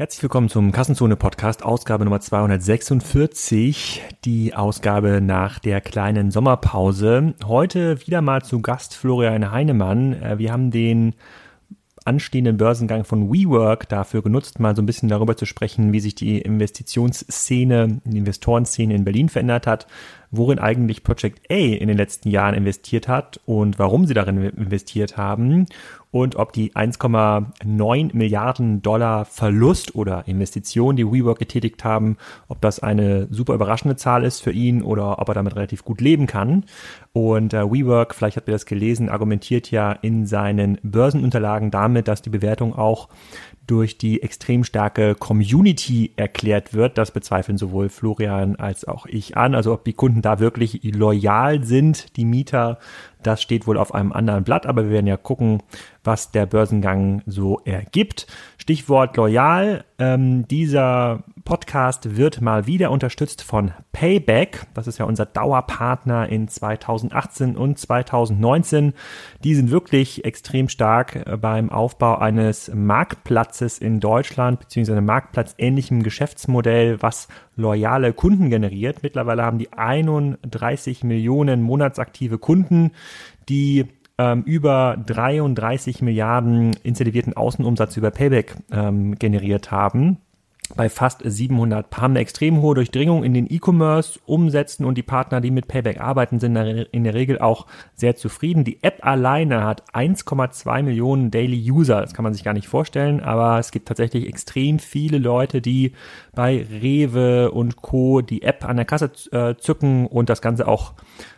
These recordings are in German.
Herzlich willkommen zum Kassenzone Podcast, Ausgabe Nummer 246, die Ausgabe nach der kleinen Sommerpause. Heute wieder mal zu Gast Florian Heinemann. Äh, wir haben den anstehenden Börsengang von WeWork dafür genutzt, mal so ein bisschen darüber zu sprechen, wie sich die Investitionsszene, die Investorenszene in Berlin verändert hat, worin eigentlich Project A in den letzten Jahren investiert hat und warum sie darin investiert haben und ob die 1,9 Milliarden Dollar Verlust oder Investition, die WeWork getätigt haben, ob das eine super überraschende Zahl ist für ihn oder ob er damit relativ gut leben kann. Und äh, WeWork, vielleicht habt ihr das gelesen, argumentiert ja in seinen Börsenunterlagen damit, dass die Bewertung auch durch die extrem starke Community erklärt wird. Das bezweifeln sowohl Florian als auch ich an. Also ob die Kunden da wirklich loyal sind, die Mieter, das steht wohl auf einem anderen Blatt, aber wir werden ja gucken, was der Börsengang so ergibt. Stichwort loyal. Ähm, dieser Podcast wird mal wieder unterstützt von Payback. Das ist ja unser Dauerpartner in 2018 und 2019. Die sind wirklich extrem stark äh, beim Aufbau eines Marktplatzes in Deutschland, beziehungsweise einem marktplatzähnlichen Geschäftsmodell, was loyale Kunden generiert. Mittlerweile haben die 31 Millionen monatsaktive Kunden, die ähm, über 33 Milliarden incentivierten Außenumsatz über Payback ähm, generiert haben bei fast 700 haben eine extrem hohe Durchdringung in den E-Commerce umsetzen und die Partner, die mit Payback arbeiten, sind in der Regel auch sehr zufrieden. Die App alleine hat 1,2 Millionen Daily User. Das kann man sich gar nicht vorstellen, aber es gibt tatsächlich extrem viele Leute, die bei Rewe und Co. die App an der Kasse äh, zücken und das Ganze auch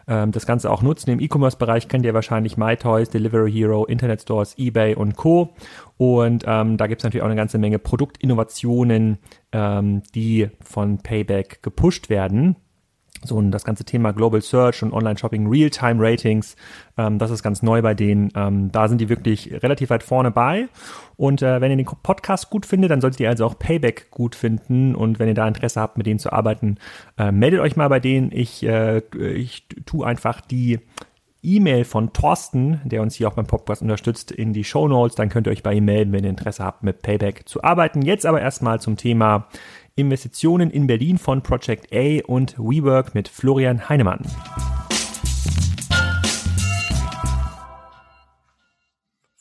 ähm, das Ganze auch nutzen. Im E-Commerce-Bereich kennt ihr wahrscheinlich MyToys, Delivery Hero, Internet Stores, eBay und Co. Und ähm, da gibt es natürlich auch eine ganze Menge Produktinnovationen, ähm, die von Payback gepusht werden so und das ganze Thema Global Search und Online-Shopping, Real-Time-Ratings, ähm, das ist ganz neu bei denen. Ähm, da sind die wirklich relativ weit vorne bei. Und äh, wenn ihr den Podcast gut findet, dann solltet ihr also auch Payback gut finden. Und wenn ihr da Interesse habt, mit denen zu arbeiten, äh, meldet euch mal bei denen. Ich, äh, ich tu einfach die E-Mail von Thorsten, der uns hier auch beim Podcast unterstützt, in die Show Notes. Dann könnt ihr euch bei ihm melden, wenn ihr Interesse habt, mit Payback zu arbeiten. Jetzt aber erstmal zum Thema Investitionen in Berlin von Project A und WeWork mit Florian Heinemann.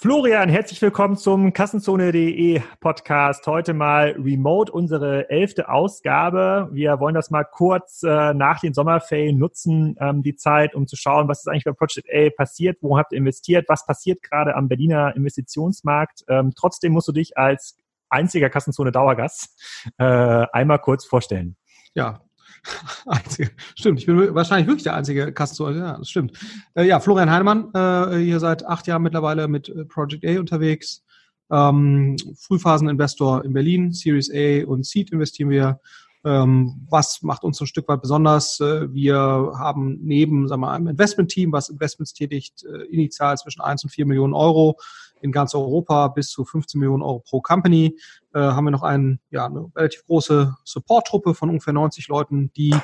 Florian, herzlich willkommen zum Kassenzone.de Podcast. Heute mal remote, unsere elfte Ausgabe. Wir wollen das mal kurz äh, nach den Sommerferien nutzen, ähm, die Zeit, um zu schauen, was ist eigentlich bei Project A passiert, wo habt ihr investiert, was passiert gerade am Berliner Investitionsmarkt. Ähm, trotzdem musst du dich als einziger Kassenzone Dauergast äh, einmal kurz vorstellen. Ja, Einzige. Stimmt, ich bin wahrscheinlich wirklich der einzige Kassenzone. Ja, das stimmt. Äh, ja, Florian Heinemann, äh, hier seit acht Jahren mittlerweile mit äh, Project A unterwegs. Ähm, Frühphaseninvestor in Berlin, Series A und Seed investieren wir. Ähm, was macht uns so ein Stück weit besonders? Äh, wir haben neben sagen wir, einem Investmentteam, was Investments tätigt, äh, initial zwischen 1 und 4 Millionen Euro, in ganz Europa bis zu 15 Millionen Euro pro Company. Äh, haben wir noch einen, ja, eine relativ große Support-Truppe von ungefähr 90 Leuten, die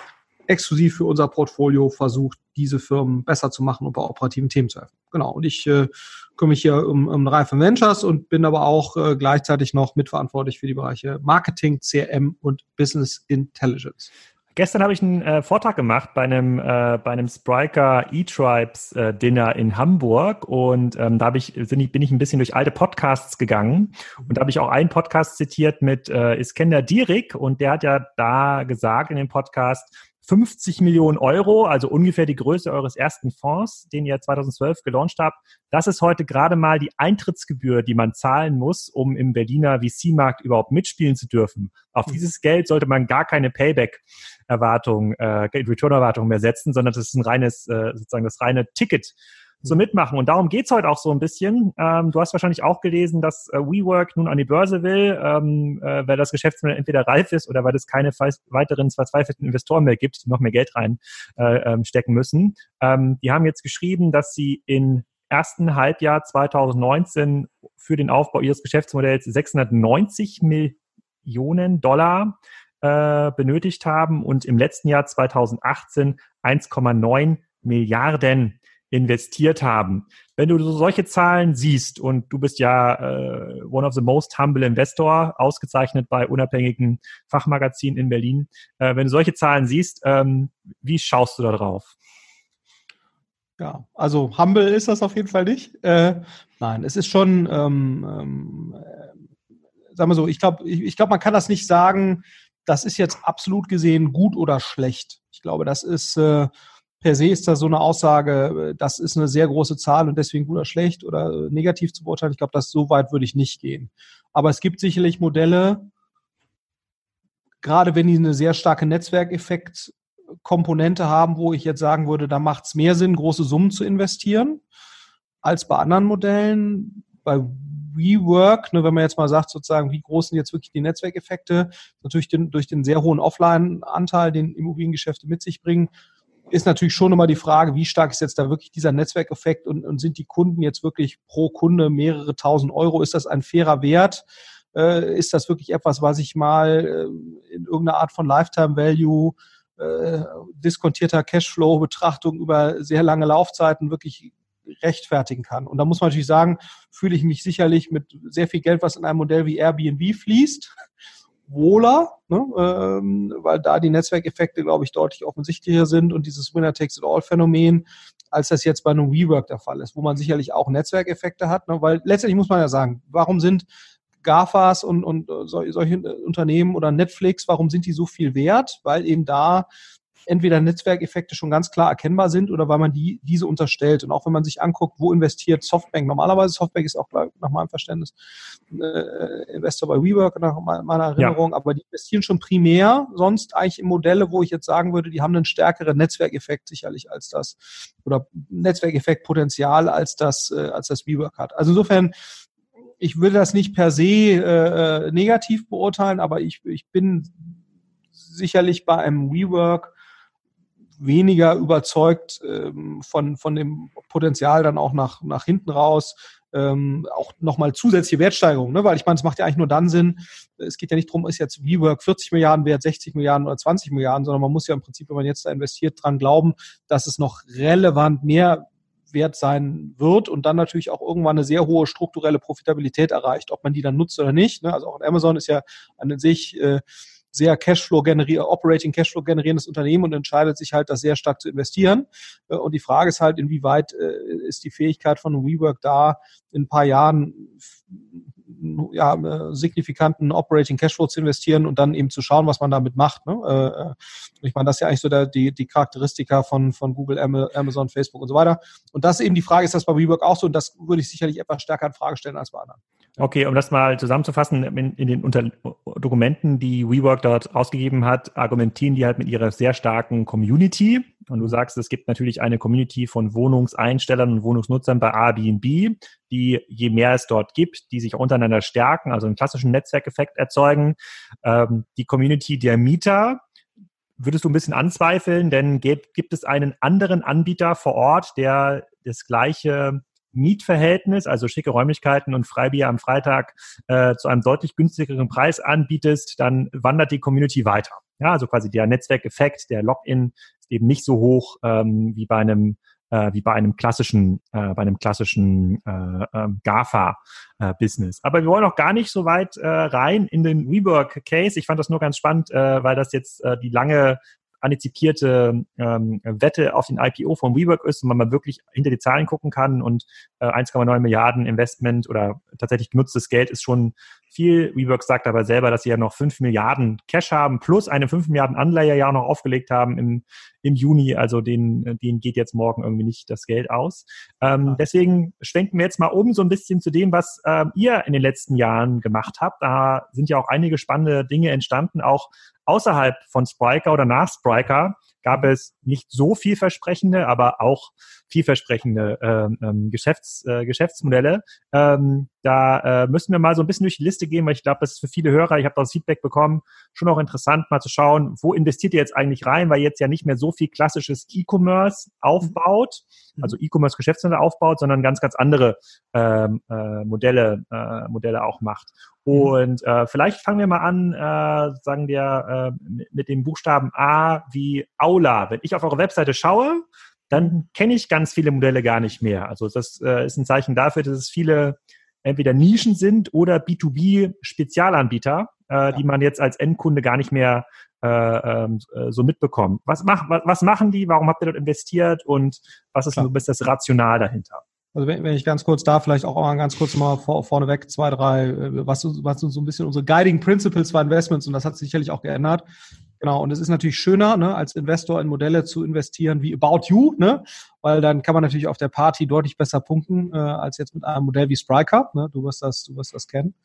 exklusiv für unser Portfolio versucht, diese Firmen besser zu machen und bei operativen Themen zu helfen. Genau. Und ich äh, kümmere mich hier um, um drei von Ventures und bin aber auch äh, gleichzeitig noch mitverantwortlich für die Bereiche Marketing, CRM und Business Intelligence. Gestern habe ich einen äh, Vortrag gemacht bei einem, äh, bei einem Spriker E-Tribes äh, Dinner in Hamburg und ähm, da ich, ich, bin ich ein bisschen durch alte Podcasts gegangen und da habe ich auch einen Podcast zitiert mit äh, Iskender Dierik und der hat ja da gesagt in dem Podcast, 50 Millionen Euro, also ungefähr die Größe eures ersten Fonds, den ihr 2012 gelauncht habt. Das ist heute gerade mal die Eintrittsgebühr, die man zahlen muss, um im Berliner VC-Markt überhaupt mitspielen zu dürfen. Auf hm. dieses Geld sollte man gar keine Payback-Erwartung, äh, Return-Erwartung mehr setzen, sondern das ist ein reines, äh, sozusagen das reine Ticket so mitmachen. Und darum geht's heute auch so ein bisschen. Ähm, du hast wahrscheinlich auch gelesen, dass äh, WeWork nun an die Börse will, ähm, äh, weil das Geschäftsmodell entweder reif ist oder weil es keine weiteren verzweifelten Investoren mehr gibt, die noch mehr Geld rein äh, ähm, stecken müssen. Ähm, die haben jetzt geschrieben, dass sie in ersten Halbjahr 2019 für den Aufbau ihres Geschäftsmodells 690 Millionen Dollar äh, benötigt haben und im letzten Jahr 2018 1,9 Milliarden investiert haben. Wenn du solche Zahlen siehst und du bist ja äh, one of the most humble investor, ausgezeichnet bei unabhängigen Fachmagazinen in Berlin, äh, wenn du solche Zahlen siehst, ähm, wie schaust du da drauf? Ja, also humble ist das auf jeden Fall nicht. Äh, nein, es ist schon, ähm, ähm, äh, sagen wir so, ich glaube, ich, ich glaube, man kann das nicht sagen, das ist jetzt absolut gesehen gut oder schlecht. Ich glaube, das ist äh, per se ist das so eine Aussage, äh, das ist eine sehr große Zahl und deswegen gut oder schlecht oder äh, negativ zu beurteilen. Ich glaube, das so weit würde ich nicht gehen. Aber es gibt sicherlich Modelle, gerade wenn die eine sehr starke Netzwerkeffekt-Komponente haben, wo ich jetzt sagen würde, da macht es mehr Sinn, große Summen zu investieren, als bei anderen Modellen. Bei WeWork, ne, wenn man jetzt mal sagt, sozusagen, wie groß sind jetzt wirklich die Netzwerkeffekte, natürlich den, durch den sehr hohen Offline-Anteil, den Immobiliengeschäfte mit sich bringen, ist natürlich schon immer die Frage, wie stark ist jetzt da wirklich dieser Netzwerkeffekt und, und sind die Kunden jetzt wirklich pro Kunde mehrere tausend Euro? Ist das ein fairer Wert? Äh, ist das wirklich etwas, was ich mal äh, in irgendeiner Art von Lifetime Value, äh, diskontierter Cashflow-Betrachtung über sehr lange Laufzeiten wirklich rechtfertigen kann. Und da muss man natürlich sagen, fühle ich mich sicherlich mit sehr viel Geld, was in einem Modell wie Airbnb fließt, wohler, ne, ähm, weil da die Netzwerkeffekte, glaube ich, deutlich offensichtlicher sind und dieses Winner-Takes-it-all-Phänomen, als das jetzt bei einem WeWork der Fall ist, wo man sicherlich auch Netzwerkeffekte hat, ne, weil letztendlich muss man ja sagen, warum sind GAFAs und, und äh, solche Unternehmen oder Netflix, warum sind die so viel wert? Weil eben da entweder Netzwerkeffekte schon ganz klar erkennbar sind oder weil man die, diese unterstellt. Und auch wenn man sich anguckt, wo investiert Softbank, normalerweise Softbank ist auch nach meinem Verständnis äh, Investor bei WeWork, nach meiner Erinnerung, ja. aber die investieren schon primär sonst eigentlich in Modelle, wo ich jetzt sagen würde, die haben einen stärkeren Netzwerkeffekt sicherlich als das oder Netzwerkeffektpotenzial als das, äh, als das WeWork hat. Also insofern ich würde das nicht per se äh, negativ beurteilen, aber ich, ich bin sicherlich bei einem WeWork weniger überzeugt ähm, von, von dem Potenzial dann auch nach, nach hinten raus, ähm, auch nochmal zusätzliche Wertsteigerung, ne? weil ich meine, es macht ja eigentlich nur dann Sinn, es geht ja nicht darum, ist jetzt WeWork 40 Milliarden wert, 60 Milliarden oder 20 Milliarden, sondern man muss ja im Prinzip, wenn man jetzt da investiert, dran glauben, dass es noch relevant mehr wert sein wird und dann natürlich auch irgendwann eine sehr hohe strukturelle Profitabilität erreicht, ob man die dann nutzt oder nicht. Ne? Also auch Amazon ist ja an sich äh, sehr Cashflow generiert, Operating Cashflow generierendes Unternehmen und entscheidet sich halt, das sehr stark zu investieren. Äh, und die Frage ist halt, inwieweit äh, ist die Fähigkeit von WeWork da, in ein paar Jahren ja, äh, signifikanten Operating Cashflow zu investieren und dann eben zu schauen, was man damit macht. Ne? Ich meine, das ist ja eigentlich so der, die, die Charakteristika von, von Google, Amazon, Facebook und so weiter. Und das ist eben die Frage, ist das bei WeWork auch so? Und das würde ich sicherlich etwas stärker in Frage stellen als bei anderen. Okay, um das mal zusammenzufassen, in, in den Unter Dokumenten, die WeWork dort ausgegeben hat, argumentieren die halt mit ihrer sehr starken Community. Und du sagst, es gibt natürlich eine Community von Wohnungseinstellern und Wohnungsnutzern bei Airbnb, die je mehr es dort gibt, die sich untereinander stärken, also einen klassischen Netzwerkeffekt erzeugen. Ähm, die Community der Mieter, würdest du ein bisschen anzweifeln, denn gibt, gibt es einen anderen Anbieter vor Ort, der das gleiche Mietverhältnis, also schicke Räumlichkeiten und Freibier am Freitag äh, zu einem deutlich günstigeren Preis anbietest, dann wandert die Community weiter. Ja, also quasi der Netzwerkeffekt, der Login ist eben nicht so hoch ähm, wie bei einem äh, wie bei einem klassischen, äh, bei einem klassischen äh, äh, GAFA-Business. Aber wir wollen auch gar nicht so weit äh, rein in den WeWork-Case. Ich fand das nur ganz spannend, äh, weil das jetzt äh, die lange antizipierte ähm, Wette auf den IPO von WeWork ist und man mal wirklich hinter die Zahlen gucken kann und äh, 1,9 Milliarden Investment oder tatsächlich genutztes Geld ist schon viel. WeWork sagt aber selber, dass sie ja noch 5 Milliarden Cash haben plus eine 5 Milliarden Anleihe ja auch noch aufgelegt haben im, im Juni. Also denen, denen geht jetzt morgen irgendwie nicht das Geld aus. Ähm. Deswegen schwenken wir jetzt mal um so ein bisschen zu dem, was ähm, ihr in den letzten Jahren gemacht habt. Da sind ja auch einige spannende Dinge entstanden, auch außerhalb von Spriker oder nach Spriker gab es nicht so vielversprechende, aber auch vielversprechende ähm, ähm, Geschäfts, äh, Geschäftsmodelle. Ähm, da äh, müssen wir mal so ein bisschen durch die Liste gehen, weil ich glaube, das ist für viele Hörer, ich habe das Feedback bekommen, schon auch interessant mal zu schauen, wo investiert ihr jetzt eigentlich rein, weil jetzt ja nicht mehr so viel klassisches E-Commerce aufbaut, mhm. also E-Commerce-Geschäftsmodelle aufbaut, sondern ganz, ganz andere ähm, äh, Modelle, äh, Modelle auch macht. Mhm. Und äh, vielleicht fangen wir mal an, äh, sagen wir, äh, mit dem Buchstaben A wie Aula. Wenn ich auf eure Webseite schaue, dann kenne ich ganz viele Modelle gar nicht mehr. Also das äh, ist ein Zeichen dafür, dass es viele entweder Nischen sind oder B2B-Spezialanbieter, äh, ja. die man jetzt als Endkunde gar nicht mehr äh, ähm, äh, so mitbekommt. Was, mach, was, was machen die? Warum habt ihr dort investiert? Und was ist so das Rational dahinter? Also wenn, wenn ich ganz kurz da vielleicht auch mal ganz kurz mal vor, vorneweg zwei, drei, äh, was, was so ein bisschen unsere Guiding Principles für Investments und das hat sich sicherlich auch geändert. Genau, und es ist natürlich schöner, ne, als Investor in Modelle zu investieren wie About You, ne, weil dann kann man natürlich auf der Party deutlich besser punkten, äh, als jetzt mit einem Modell wie Spryker. Ne, du wirst das, du wirst das kennen.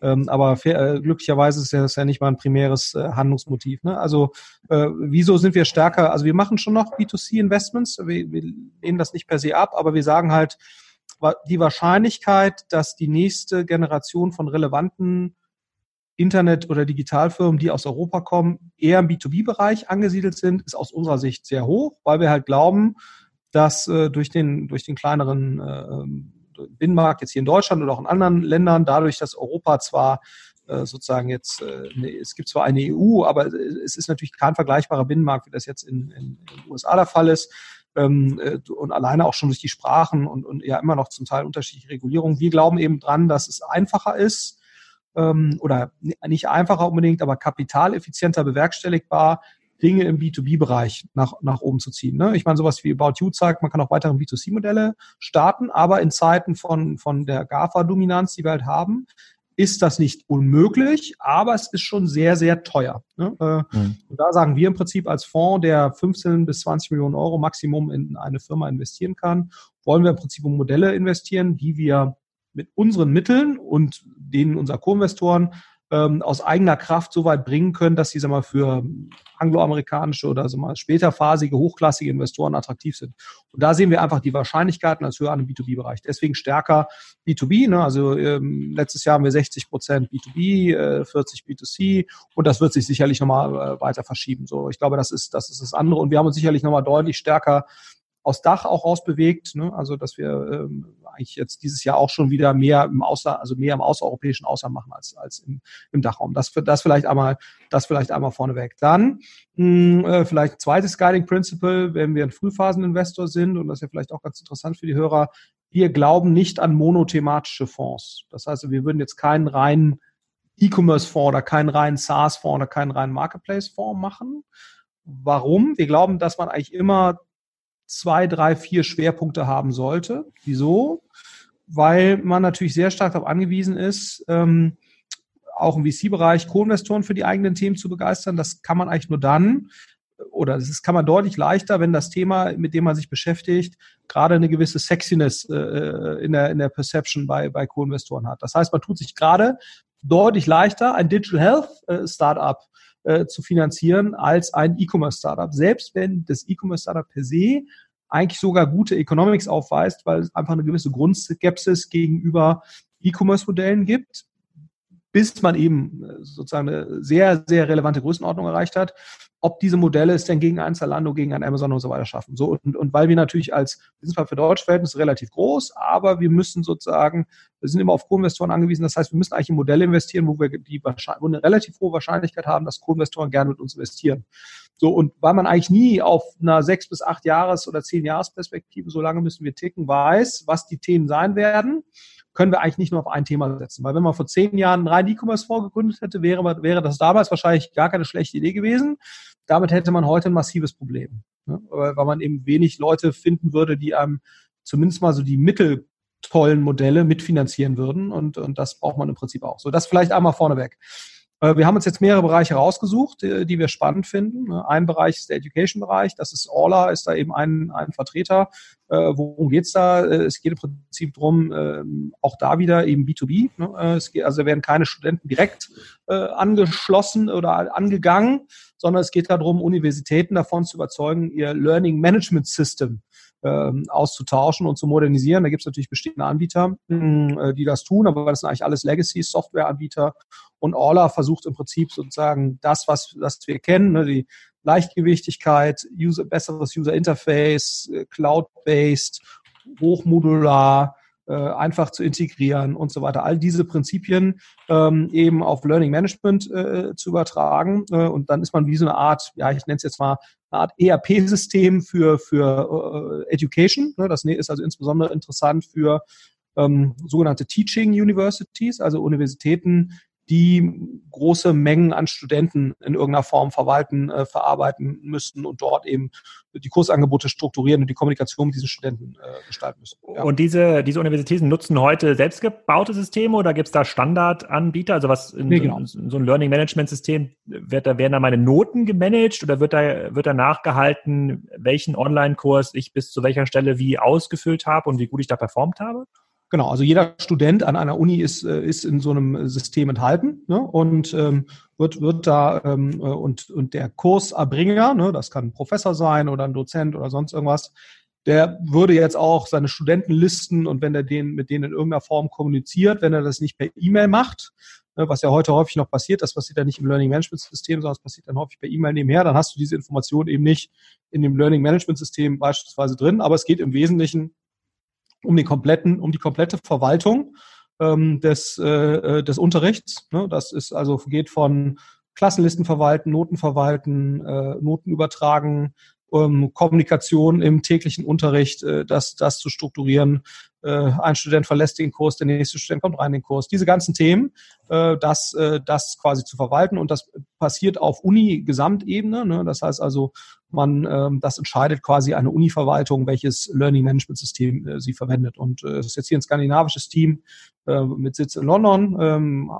Ähm, aber fair, äh, glücklicherweise ist das ja nicht mal ein primäres äh, Handlungsmotiv. Ne? Also äh, wieso sind wir stärker? Also wir machen schon noch B2C-Investments, wir, wir lehnen das nicht per se ab, aber wir sagen halt, die Wahrscheinlichkeit, dass die nächste Generation von relevanten Internet- oder Digitalfirmen, die aus Europa kommen, eher im B2B-Bereich angesiedelt sind, ist aus unserer Sicht sehr hoch, weil wir halt glauben, dass äh, durch den durch den kleineren äh, Binnenmarkt jetzt hier in Deutschland oder auch in anderen Ländern, dadurch, dass Europa zwar äh, sozusagen jetzt, äh, ne, es gibt zwar eine EU, aber es ist natürlich kein vergleichbarer Binnenmarkt, wie das jetzt in, in, in den USA der Fall ist. Ähm, äh, und alleine auch schon durch die Sprachen und, und ja immer noch zum Teil unterschiedliche Regulierungen. Wir glauben eben dran, dass es einfacher ist, ähm, oder nicht einfacher unbedingt, aber kapitaleffizienter bewerkstelligbar, Dinge im B2B-Bereich nach, nach oben zu ziehen. Ne? Ich meine, sowas wie About You zeigt, man kann auch weitere B2C-Modelle starten, aber in Zeiten von, von der GAFA-Dominanz, die wir halt haben, ist das nicht unmöglich, aber es ist schon sehr, sehr teuer. Ne? Äh, mhm. Und da sagen wir im Prinzip als Fonds, der 15 bis 20 Millionen Euro Maximum in eine Firma investieren kann, wollen wir im Prinzip in Modelle investieren, die wir mit unseren Mitteln und denen unserer Co-Investoren ähm, aus eigener Kraft so weit bringen können, dass sie sag mal, für angloamerikanische oder sag mal, späterphasige, hochklassige Investoren attraktiv sind. Und da sehen wir einfach die Wahrscheinlichkeiten als höher an im B2B-Bereich. Deswegen stärker B2B. Ne? Also ähm, letztes Jahr haben wir 60 Prozent B2B, äh, 40 B2C und das wird sich sicherlich nochmal äh, weiter verschieben. So, ich glaube, das ist, das ist das andere. Und wir haben uns sicherlich nochmal deutlich stärker aus Dach auch rausbewegt. Ne? Also dass wir ähm, eigentlich jetzt dieses Jahr auch schon wieder mehr im Außer, also mehr im außereuropäischen Ausland machen als, als im, im Dachraum. Das, das vielleicht einmal, das vielleicht einmal vorneweg. Dann mh, äh, vielleicht zweites Guiding Principle, wenn wir ein Frühphaseninvestor sind, und das ist ja vielleicht auch ganz interessant für die Hörer, wir glauben nicht an monothematische Fonds. Das heißt, wir würden jetzt keinen reinen E-Commerce-Fonds oder keinen reinen SaaS-Fonds oder keinen reinen Marketplace-Fonds machen. Warum? Wir glauben, dass man eigentlich immer zwei, drei, vier Schwerpunkte haben sollte. Wieso? Weil man natürlich sehr stark darauf angewiesen ist, ähm, auch im VC-Bereich Co-Investoren für die eigenen Themen zu begeistern. Das kann man eigentlich nur dann, oder das kann man deutlich leichter, wenn das Thema, mit dem man sich beschäftigt, gerade eine gewisse Sexiness äh, äh in, der, in der Perception bei, bei Co-Investoren hat. Das heißt, man tut sich gerade deutlich leichter, ein Digital Health äh, Startup äh, zu finanzieren als ein E-Commerce-Startup. Selbst wenn das E-Commerce-Startup per se eigentlich sogar gute Economics aufweist, weil es einfach eine gewisse Grundskepsis gegenüber E-Commerce-Modellen gibt, bis man eben äh, sozusagen eine sehr, sehr relevante Größenordnung erreicht hat, ob diese Modelle es denn gegen ein Zalando, gegen ein Amazon und so weiter schaffen. So, und, und weil wir natürlich als, zwar für deutsche Verhältnisse relativ groß, aber wir müssen sozusagen, wir sind immer auf Co-Investoren angewiesen. Das heißt, wir müssen eigentlich in Modelle investieren, wo wir die wo eine relativ hohe Wahrscheinlichkeit haben, dass Co-Investoren gerne mit uns investieren. So, und weil man eigentlich nie auf einer sechs bis acht Jahres- oder zehn Jahres-Perspektive, so lange müssen wir ticken, weiß, was die Themen sein werden können wir eigentlich nicht nur auf ein Thema setzen. Weil wenn man vor zehn Jahren reinen E-Commerce vorgegründet hätte, wäre, wäre das damals wahrscheinlich gar keine schlechte Idee gewesen. Damit hätte man heute ein massives Problem. Ne? Weil man eben wenig Leute finden würde, die einem zumindest mal so die mitteltollen Modelle mitfinanzieren würden. Und, und das braucht man im Prinzip auch. So, das vielleicht einmal vorneweg. Äh, wir haben uns jetzt mehrere Bereiche rausgesucht, äh, die wir spannend finden. Ne? Ein Bereich ist der Education-Bereich. Das ist Orla, ist da eben ein, ein Vertreter. Äh, worum geht's da? Es geht im Prinzip drum, ähm, auch da wieder eben B2B. Ne? Es geht, also werden keine Studenten direkt angeschlossen oder angegangen, sondern es geht darum, Universitäten davon zu überzeugen, ihr Learning Management System ähm, auszutauschen und zu modernisieren. Da gibt es natürlich bestehende Anbieter, äh, die das tun, aber das sind eigentlich alles Legacy-Software-Anbieter. Und Orla versucht im Prinzip sozusagen das, was, was wir kennen, ne, die Leichtgewichtigkeit, User, besseres User Interface, äh, Cloud-based, hochmodular, äh, einfach zu integrieren und so weiter. All diese Prinzipien ähm, eben auf Learning Management äh, zu übertragen. Äh, und dann ist man wie so eine Art, ja, ich nenne es jetzt mal eine Art ERP-System für, für äh, Education. Ne? Das ist also insbesondere interessant für ähm, sogenannte Teaching Universities, also Universitäten, die große Mengen an Studenten in irgendeiner Form verwalten, äh, verarbeiten müssten und dort eben die Kursangebote strukturieren und die Kommunikation mit diesen Studenten äh, gestalten müssen. Ja. Und diese, diese Universitäten nutzen heute selbstgebaute Systeme oder gibt es da Standardanbieter? Also was in, nee, genau. so, so ein Learning Management System, wird da, werden da meine Noten gemanagt oder wird da, wird da nachgehalten, welchen Online-Kurs ich bis zu welcher Stelle wie ausgefüllt habe und wie gut ich da performt habe? Genau, also jeder Student an einer Uni ist, äh, ist in so einem System enthalten ne, und ähm, wird, wird da ähm, äh, und, und der Kurserbringer, ne, das kann ein Professor sein oder ein Dozent oder sonst irgendwas, der würde jetzt auch seine Studenten listen und wenn er den mit denen in irgendeiner Form kommuniziert, wenn er das nicht per E-Mail macht, ne, was ja heute häufig noch passiert, das passiert ja nicht im Learning Management System, sondern das passiert dann häufig per E-Mail nebenher, dann hast du diese Information eben nicht in dem Learning Management System beispielsweise drin, aber es geht im Wesentlichen um den kompletten, um die komplette Verwaltung ähm, des, äh, äh, des Unterrichts. Ne? Das ist also geht von Klassenlisten verwalten, Noten verwalten, äh, Noten übertragen, ähm, Kommunikation im täglichen Unterricht, äh, das, das zu strukturieren. Äh, ein Student verlässt den Kurs, der nächste Student kommt rein in den Kurs. Diese ganzen Themen, äh, das, äh, das quasi zu verwalten und das passiert auf Uni-Gesamtebene. Ne? Das heißt also, man, ähm, das entscheidet quasi eine Uni-Verwaltung, welches Learning Management System äh, sie verwendet. Und es ist jetzt hier ein skandinavisches Team mit Sitz in London. Ähm,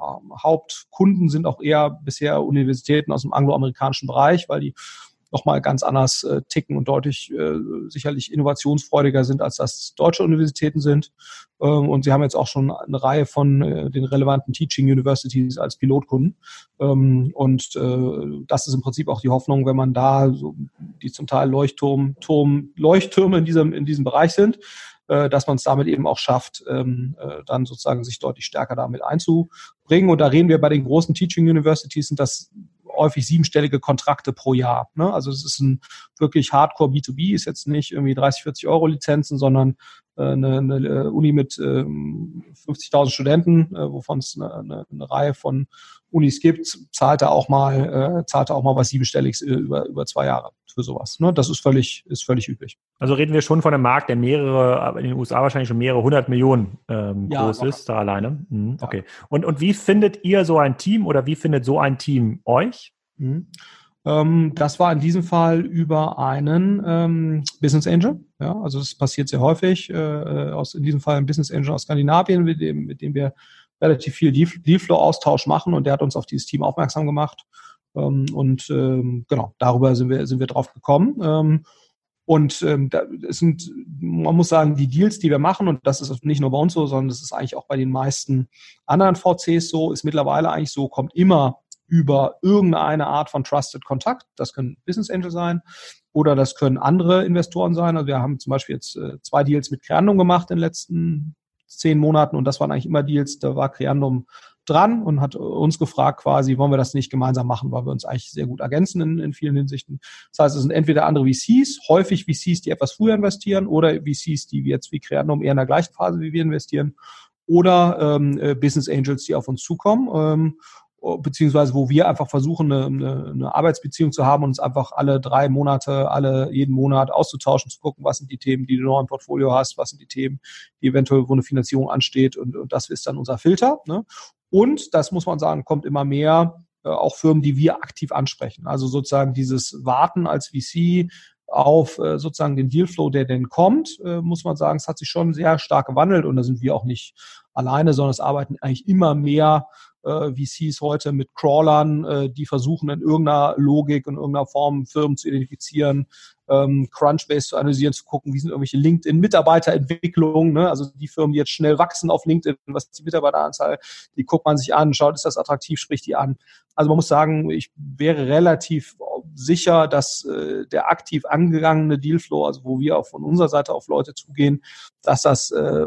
Hauptkunden sind auch eher bisher Universitäten aus dem angloamerikanischen Bereich, weil die nochmal ganz anders äh, ticken und deutlich äh, sicherlich innovationsfreudiger sind, als das deutsche Universitäten sind. Ähm, und sie haben jetzt auch schon eine Reihe von äh, den relevanten Teaching Universities als Pilotkunden. Ähm, und äh, das ist im Prinzip auch die Hoffnung, wenn man da so die zum Teil Leuchtturm, Turm, Leuchttürme in diesem, in diesem Bereich sind, äh, dass man es damit eben auch schafft, ähm, äh, dann sozusagen sich deutlich stärker damit einzubringen. Und da reden wir bei den großen Teaching Universities, sind das häufig siebenstellige Kontrakte pro Jahr. Ne? Also es ist ein wirklich Hardcore B2B, ist jetzt nicht irgendwie 30, 40 Euro Lizenzen, sondern eine, eine äh, Uni mit ähm, 50.000 Studenten, äh, wovon es eine, eine, Reihe von Unis gibt, zahlt er auch mal, äh, zahlt auch mal was siebenstelliges äh, über, über zwei Jahre für sowas. Ne? Das ist völlig, ist völlig üblich. Also reden wir schon von einem Markt, der mehrere, in den USA wahrscheinlich schon mehrere hundert Millionen ähm, ja, groß ist, da alleine. Mhm, okay. Ja. Und, und wie findet ihr so ein Team oder wie findet so ein Team euch? Mhm. Ähm, das war in diesem Fall über einen ähm, Business Angel. Ja, also das passiert sehr häufig. Äh, äh aus, in diesem Fall ein Business Angel aus Skandinavien, mit dem, mit dem wir relativ viel Dealflow-Austausch machen und der hat uns auf dieses Team aufmerksam gemacht. Ähm, und ähm, genau, darüber sind wir, sind wir drauf gekommen. Ähm, und ähm, da, es sind, man muss sagen, die Deals, die wir machen, und das ist nicht nur bei uns so, sondern das ist eigentlich auch bei den meisten anderen VCs so, ist mittlerweile eigentlich so, kommt immer über irgendeine Art von Trusted Kontakt. Das können Business Angel sein oder das können andere Investoren sein. Also wir haben zum Beispiel jetzt äh, zwei Deals mit Creandum gemacht in den letzten zehn Monaten und das waren eigentlich immer Deals, da war Creandum dran und hat uns gefragt quasi, wollen wir das nicht gemeinsam machen, weil wir uns eigentlich sehr gut ergänzen in, in vielen Hinsichten. Das heißt, es sind entweder andere VCs, häufig VCs, die etwas früher investieren oder VCs, die jetzt wie Creandum eher in der gleichen Phase wie wir investieren oder ähm, äh, Business Angels, die auf uns zukommen. Ähm, beziehungsweise wo wir einfach versuchen, eine, eine, eine Arbeitsbeziehung zu haben und uns einfach alle drei Monate, alle jeden Monat auszutauschen, zu gucken, was sind die Themen, die du noch im Portfolio hast, was sind die Themen, die eventuell, wo eine Finanzierung ansteht und, und das ist dann unser Filter. Ne? Und das muss man sagen, kommt immer mehr äh, auch Firmen, die wir aktiv ansprechen. Also sozusagen dieses Warten als VC auf äh, sozusagen den Dealflow, der denn kommt, äh, muss man sagen, es hat sich schon sehr stark gewandelt und da sind wir auch nicht alleine, sondern es arbeiten eigentlich immer mehr äh, VCs heute mit Crawlern, äh, die versuchen in irgendeiner Logik, in irgendeiner Form Firmen zu identifizieren, ähm, Crunchbase zu analysieren, zu gucken, wie sind irgendwelche LinkedIn-Mitarbeiterentwicklungen, ne? also die Firmen, die jetzt schnell wachsen auf LinkedIn, was die Mitarbeiteranzahl, die guckt man sich an, schaut, ist das attraktiv, spricht die an. Also man muss sagen, ich wäre relativ sicher, dass äh, der aktiv angegangene Dealflow, also wo wir auch von unserer Seite auf Leute zugehen, dass das äh,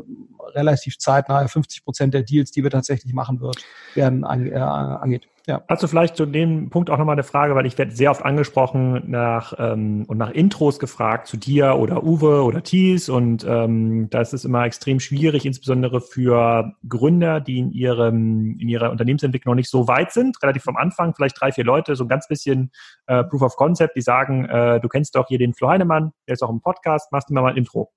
relativ zeitnah 50 Prozent der Deals, die wir tatsächlich machen wird, werden, äh, angeht. Ja. Hast du vielleicht zu dem Punkt auch nochmal eine Frage, weil ich werde sehr oft angesprochen nach ähm, und nach Intros gefragt zu dir oder Uwe oder Thies und ähm, da ist immer extrem schwierig, insbesondere für Gründer, die in ihrem in ihrer Unternehmensentwicklung noch nicht so weit sind, relativ am Anfang, vielleicht drei, vier Leute, so ein ganz bisschen äh, Proof of Concept, die sagen, äh, du kennst doch hier den Flo Heinemann, der ist auch im Podcast, machst mir mal ein Intro.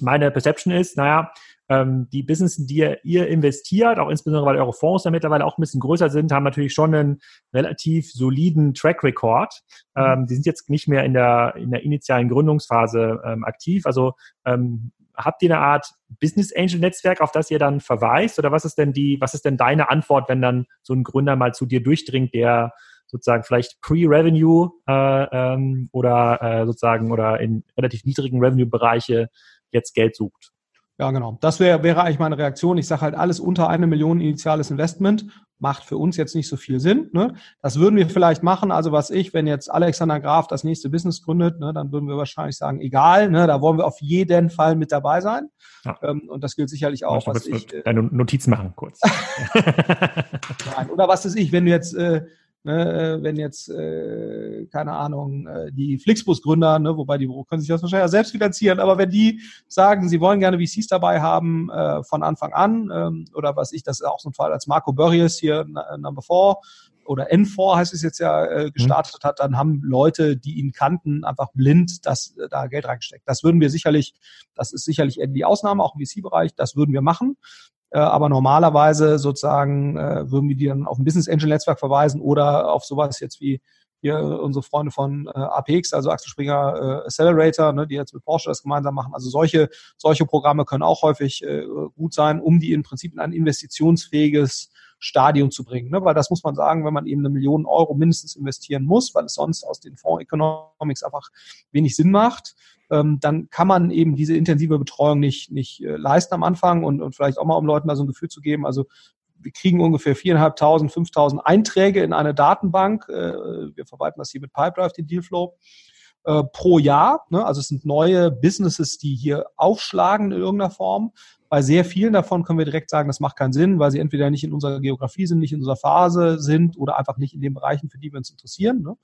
Meine Perception ist, naja, ähm, die Business, in die ihr, ihr investiert, auch insbesondere weil eure Fonds ja mittlerweile auch ein bisschen größer sind, haben natürlich schon einen relativ soliden Track Record. Mhm. Ähm, die sind jetzt nicht mehr in der, in der initialen Gründungsphase ähm, aktiv. Also ähm, habt ihr eine Art Business Angel Netzwerk, auf das ihr dann verweist? Oder was ist denn die, was ist denn deine Antwort, wenn dann so ein Gründer mal zu dir durchdringt, der sozusagen vielleicht Pre-Revenue äh, ähm, oder äh, sozusagen oder in relativ niedrigen Revenue-Bereiche jetzt Geld sucht? Ja, genau. Das wäre wäre eigentlich meine Reaktion. Ich sage halt, alles unter eine Million initiales Investment macht für uns jetzt nicht so viel Sinn. Ne? Das würden wir vielleicht machen. Also was ich, wenn jetzt Alexander Graf das nächste Business gründet, ne, dann würden wir wahrscheinlich sagen, egal, ne, da wollen wir auf jeden Fall mit dabei sein. Ja. Ähm, und das gilt sicherlich auch, was ich. Äh, deine Notizen machen kurz. Nein, oder was ist ich, wenn du jetzt äh, Ne, äh, wenn jetzt, äh, keine Ahnung, äh, die Flixbus-Gründer, ne, wobei die können sich das wahrscheinlich selbst finanzieren, aber wenn die sagen, sie wollen gerne VCs dabei haben äh, von Anfang an, ähm, oder was ich, das ist auch so ein Fall, als Marco Burries hier Number 4 oder N4 heißt es jetzt ja, äh, mhm. gestartet mhm. hat, dann haben Leute, die ihn kannten, einfach blind das, äh, da Geld reingesteckt. Das würden wir sicherlich, das ist sicherlich eher die Ausnahme, auch im VC-Bereich, das würden wir machen. Äh, aber normalerweise sozusagen äh, würden wir die dann auf ein Business Angel Netzwerk verweisen oder auf sowas jetzt wie hier unsere Freunde von äh, APX, also Axel Springer Accelerator, ne, die jetzt mit Porsche das gemeinsam machen. Also solche, solche Programme können auch häufig gut sein, um die im Prinzip in ein investitionsfähiges Stadium zu bringen. Ne? Weil das muss man sagen, wenn man eben eine Million Euro mindestens investieren muss, weil es sonst aus den Fonds Economics einfach wenig Sinn macht, ähm, dann kann man eben diese intensive Betreuung nicht, nicht äh, leisten am Anfang und, und vielleicht auch mal, um Leuten mal so ein Gefühl zu geben, also wir kriegen ungefähr 4.500, 5.000 Einträge in eine Datenbank. Äh, wir verwalten das hier mit Pipedrive, den Dealflow, äh, pro Jahr. Ne? Also es sind neue Businesses, die hier aufschlagen in irgendeiner Form. Bei sehr vielen davon können wir direkt sagen, das macht keinen Sinn, weil sie entweder nicht in unserer Geografie sind, nicht in unserer Phase sind oder einfach nicht in den Bereichen, für die wir uns interessieren. Ne?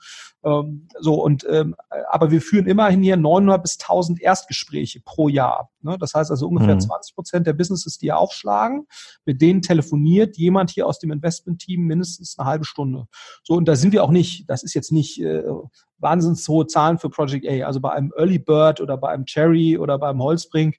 Ähm, so und ähm, aber wir führen immerhin hier 900 bis 1000 Erstgespräche pro Jahr. Ne? Das heißt also ungefähr mhm. 20 Prozent der Businesses, die aufschlagen, mit denen telefoniert jemand hier aus dem Investment-Team mindestens eine halbe Stunde. So und da sind wir auch nicht. Das ist jetzt nicht äh, wahnsinnig hohe Zahlen für Project A. Also bei einem Early Bird oder bei einem Cherry oder beim Holzbrink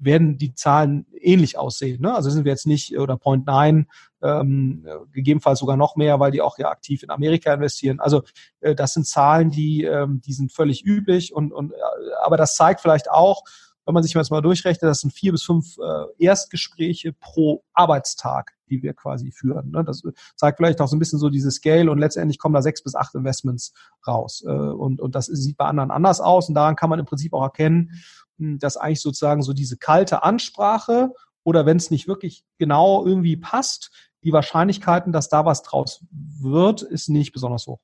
werden die Zahlen ähnlich aussehen. Ne? Also sind wir jetzt nicht oder Point Nine, ähm, gegebenenfalls sogar noch mehr, weil die auch ja aktiv in Amerika investieren. Also äh, das sind Zahlen, die, ähm, die sind völlig üblich und, und äh, aber das zeigt vielleicht auch, wenn man sich jetzt mal durchrechnet, das sind vier bis fünf äh, Erstgespräche pro Arbeitstag, die wir quasi führen. Ne? Das zeigt vielleicht auch so ein bisschen so diese Scale und letztendlich kommen da sechs bis acht Investments raus. Äh, und, und das sieht bei anderen anders aus und daran kann man im Prinzip auch erkennen, dass eigentlich sozusagen so diese kalte Ansprache oder wenn es nicht wirklich genau irgendwie passt, die Wahrscheinlichkeiten, dass da was draus wird, ist nicht besonders hoch.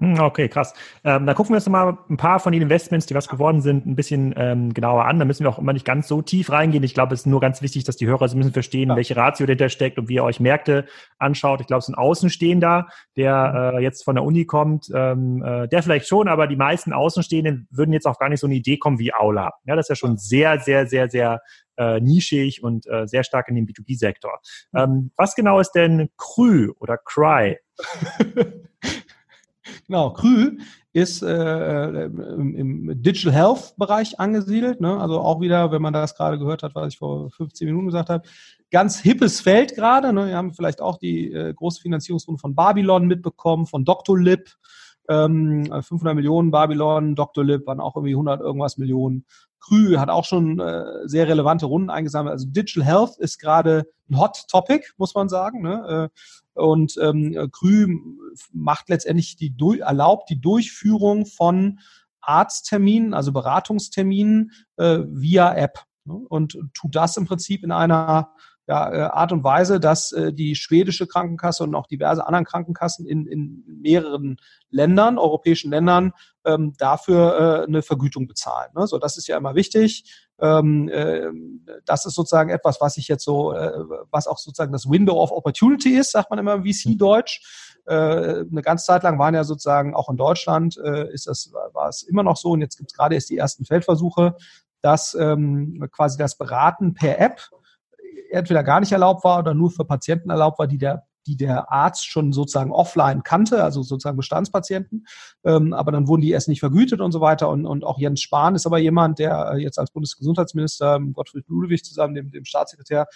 Hm, okay, krass. Ähm, da gucken wir uns nochmal ein paar von den Investments, die was geworden sind, ein bisschen ähm, genauer an. Da müssen wir auch immer nicht ganz so tief reingehen. Ich glaube, es ist nur ganz wichtig, dass die Hörer so ein bisschen verstehen, ja. welche Ratio dahinter steckt und wie ihr euch Märkte anschaut. Ich glaube, es ist ein Außenstehender, der mhm. äh, jetzt von der Uni kommt, ähm, äh, der vielleicht schon, aber die meisten Außenstehenden würden jetzt auch gar nicht so eine Idee kommen wie Aula. Ja, das ist ja schon sehr, sehr, sehr, sehr äh, nischig und äh, sehr stark in dem B2B-Sektor. Ähm, was genau ist denn Krü oder Cry? Genau, Krü ist äh, im, im Digital Health Bereich angesiedelt. Ne? Also auch wieder, wenn man das gerade gehört hat, was ich vor 15 Minuten gesagt habe, ganz hippes Feld gerade. Ne? Wir haben vielleicht auch die äh, große Finanzierungsrunde von Babylon mitbekommen, von Dr. Ähm, 500 Millionen Babylon, Dr. Lib waren auch irgendwie 100 irgendwas Millionen. Krü hat auch schon äh, sehr relevante Runden eingesammelt. Also Digital Health ist gerade ein Hot Topic, muss man sagen. Ne? Äh, und ähm, Krü macht letztendlich die erlaubt die Durchführung von Arztterminen, also Beratungsterminen äh, via App. Ne? Und tut das im Prinzip in einer ja, äh, Art und Weise, dass äh, die schwedische Krankenkasse und auch diverse anderen Krankenkassen in, in mehreren Ländern, europäischen Ländern, ähm, dafür äh, eine Vergütung bezahlen. Ne? So, das ist ja immer wichtig. Ähm, äh, das ist sozusagen etwas, was ich jetzt so, äh, was auch sozusagen das Window of Opportunity ist, sagt man immer im VC-Deutsch. Äh, eine ganze Zeit lang waren ja sozusagen auch in Deutschland äh, ist das war es immer noch so und jetzt gibt es gerade erst die ersten Feldversuche, dass ähm, quasi das Beraten per App entweder gar nicht erlaubt war oder nur für Patienten erlaubt war, die der die der Arzt schon sozusagen offline kannte, also sozusagen Bestandspatienten. Ähm, aber dann wurden die erst nicht vergütet und so weiter. Und, und auch Jens Spahn ist aber jemand, der jetzt als Bundesgesundheitsminister Gottfried Ludwig zusammen dem, dem Staatssekretär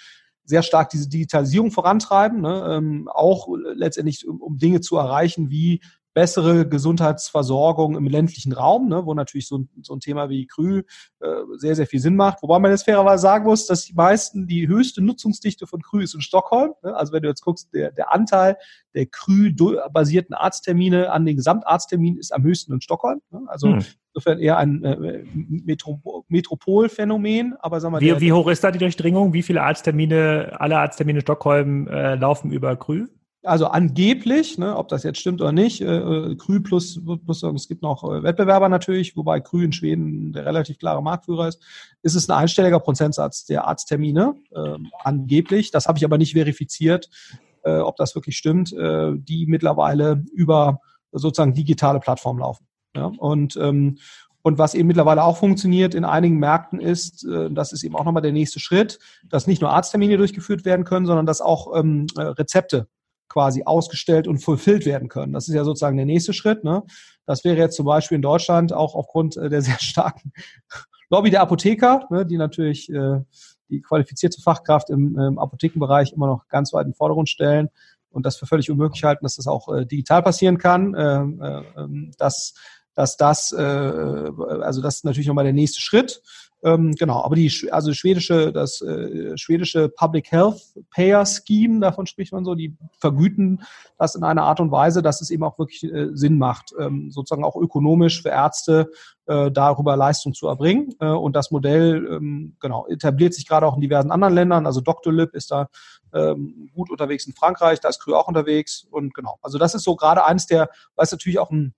sehr stark diese Digitalisierung vorantreiben, ne? ähm, auch letztendlich um, um Dinge zu erreichen wie bessere Gesundheitsversorgung im ländlichen Raum, ne, wo natürlich so ein, so ein Thema wie Krü äh, sehr, sehr viel Sinn macht. Wobei man jetzt fairerweise sagen muss, dass die meisten, die höchste Nutzungsdichte von Krü ist in Stockholm. Ne? Also wenn du jetzt guckst, der, der Anteil der Krü-basierten Arzttermine an den Gesamtarztterminen ist am höchsten in Stockholm. Ne? Also hm. insofern eher ein äh, Metro Metropolphänomen. Aber sagen wir, wie, der, wie hoch ist da die Durchdringung? Wie viele Arzttermine, alle Arzttermine in Stockholm äh, laufen über Krü? Also angeblich, ne, ob das jetzt stimmt oder nicht, äh, äh Krü plus, plus es gibt noch äh, Wettbewerber natürlich, wobei Krü in Schweden der relativ klare Marktführer ist, ist es ein einstelliger Prozentsatz der Arzttermine, äh, angeblich. Das habe ich aber nicht verifiziert, äh, ob das wirklich stimmt, äh, die mittlerweile über sozusagen digitale Plattformen laufen. Ja? Und, ähm, und was eben mittlerweile auch funktioniert in einigen Märkten ist, äh, das ist eben auch nochmal der nächste Schritt, dass nicht nur Arzttermine durchgeführt werden können, sondern dass auch ähm, äh, Rezepte quasi ausgestellt und fulfilled werden können. Das ist ja sozusagen der nächste Schritt. Ne? Das wäre jetzt zum Beispiel in Deutschland auch aufgrund äh, der sehr starken Lobby der Apotheker, ne, die natürlich äh, die qualifizierte Fachkraft im, im Apothekenbereich immer noch ganz weit in den Vordergrund stellen und das für völlig unmöglich halten, dass das auch äh, digital passieren kann. Äh, äh, ähm, dass, dass das, äh, also das ist natürlich nochmal der nächste Schritt. Ähm, genau, aber die also schwedische, das äh, schwedische Public Health Payer Scheme, davon spricht man so, die vergüten das in einer Art und Weise, dass es eben auch wirklich äh, Sinn macht, ähm, sozusagen auch ökonomisch für Ärzte äh, darüber Leistung zu erbringen. Äh, und das Modell ähm, genau etabliert sich gerade auch in diversen anderen Ländern. Also Dr. Lib ist da ähm, gut unterwegs in Frankreich, da ist Krü auch unterwegs und genau. Also das ist so gerade eines der, was natürlich auch ein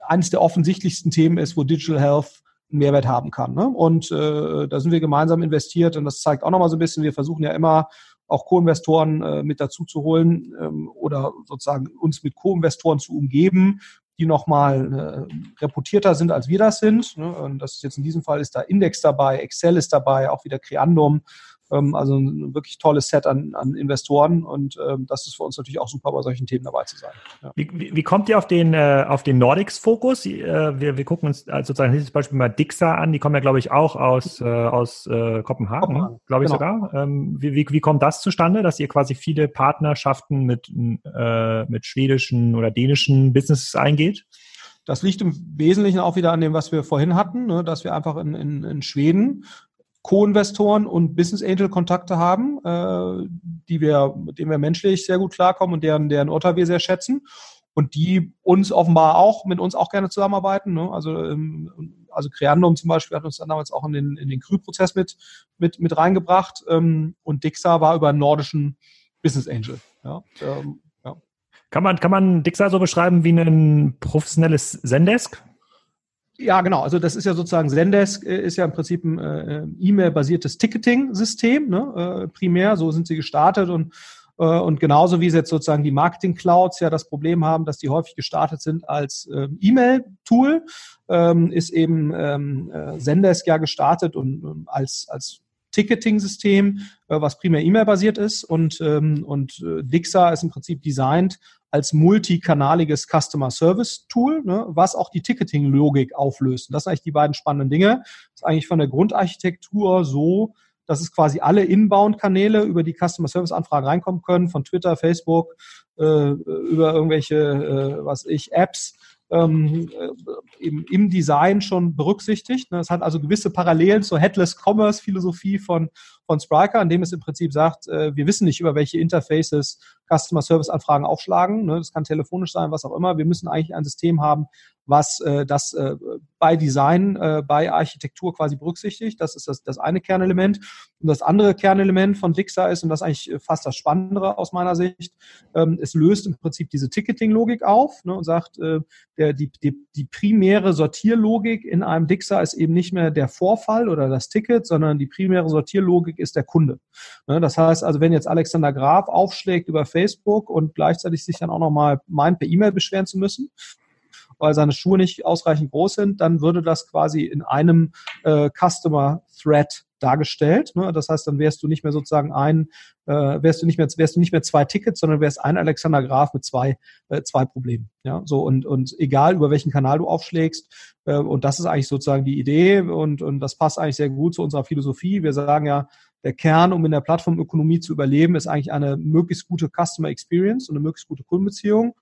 eines der offensichtlichsten Themen ist, wo Digital Health Mehrwert haben kann. Ne? Und äh, da sind wir gemeinsam investiert und das zeigt auch nochmal so ein bisschen, wir versuchen ja immer auch Co-Investoren äh, mit dazu zu holen ähm, oder sozusagen uns mit Co-Investoren zu umgeben, die nochmal äh, reputierter sind, als wir das sind. Ne? Und das ist jetzt in diesem Fall ist da Index dabei, Excel ist dabei, auch wieder Creandum. Ähm, also ein wirklich tolles Set an, an Investoren und ähm, das ist für uns natürlich auch super, bei solchen Themen dabei zu sein. Ja. Wie, wie, wie, kommt ihr auf den, äh, auf den Nordics-Fokus? Äh, wir, wir gucken uns also sozusagen dieses Beispiel mal Dixa an, die kommen ja, glaube ich, auch aus, äh, aus äh, Kopenhagen, Kopenhagen. glaube ich genau. sogar. Ähm, wie, wie, wie kommt das zustande, dass ihr quasi viele Partnerschaften mit, äh, mit schwedischen oder dänischen Businesses eingeht? Das liegt im Wesentlichen auch wieder an dem, was wir vorhin hatten, ne, dass wir einfach in, in, in Schweden Co-Investoren und Business Angel Kontakte haben, äh, die wir, mit denen wir menschlich sehr gut klarkommen und deren, deren Urteil wir sehr schätzen und die uns offenbar auch, mit uns auch gerne zusammenarbeiten. Ne? Also, ähm, also Creandum zum Beispiel hat uns dann damals auch in den, in den Krü-Prozess mit, mit, mit reingebracht ähm, und Dixa war über einen nordischen Business Angel. Ja, ähm, ja. Kann man, kann man Dixa so beschreiben wie ein professionelles Zendesk? Ja, genau. Also das ist ja sozusagen Zendesk äh, ist ja im Prinzip ein äh, E-Mail-basiertes Ticketing-System, ne? äh, primär. So sind sie gestartet und äh, und genauso wie sie jetzt sozusagen die Marketing-Clouds ja das Problem haben, dass die häufig gestartet sind als äh, E-Mail-Tool, ähm, ist eben ähm, äh, Zendesk ja gestartet und, und als als Ticketing-System, was primär E-Mail-basiert ist und ähm, und Dixa ist im Prinzip designt als multikanaliges Customer Service Tool, ne, was auch die Ticketing-Logik auflöst. Und das sind eigentlich die beiden spannenden Dinge. Das ist eigentlich von der Grundarchitektur so, dass es quasi alle Inbound-Kanäle über die Customer Service-Anfragen reinkommen können, von Twitter, Facebook, äh, über irgendwelche, äh, was ich, Apps, ähm, äh, eben im Design schon berücksichtigt. Ne? Es hat also gewisse Parallelen zur Headless Commerce Philosophie von, von Spriker, in dem es im Prinzip sagt, äh, wir wissen nicht, über welche Interfaces Customer Service Anfragen aufschlagen. Ne? Das kann telefonisch sein, was auch immer. Wir müssen eigentlich ein System haben, was äh, das äh, bei Design, äh, bei Architektur quasi berücksichtigt. Das ist das, das eine Kernelement. Und das andere Kernelement von Dixer ist, und das ist eigentlich fast das Spannendere aus meiner Sicht, ähm, es löst im Prinzip diese Ticketing-Logik auf ne, und sagt, äh, der, die, die, die primäre Sortierlogik in einem Dixer ist eben nicht mehr der Vorfall oder das Ticket, sondern die primäre Sortierlogik ist der Kunde. Ne, das heißt also, wenn jetzt Alexander Graf aufschlägt über Facebook und gleichzeitig sich dann auch nochmal meint, per E-Mail beschweren zu müssen, weil seine Schuhe nicht ausreichend groß sind, dann würde das quasi in einem äh, Customer Thread dargestellt. Ne? Das heißt, dann wärst du nicht mehr sozusagen ein, äh, wärst du nicht mehr, wärst du nicht mehr zwei Tickets, sondern wärst ein Alexander Graf mit zwei, äh, zwei Problemen. Ja, so und und egal über welchen Kanal du aufschlägst. Äh, und das ist eigentlich sozusagen die Idee und und das passt eigentlich sehr gut zu unserer Philosophie. Wir sagen ja, der Kern, um in der Plattformökonomie zu überleben, ist eigentlich eine möglichst gute Customer Experience und eine möglichst gute Kundenbeziehung.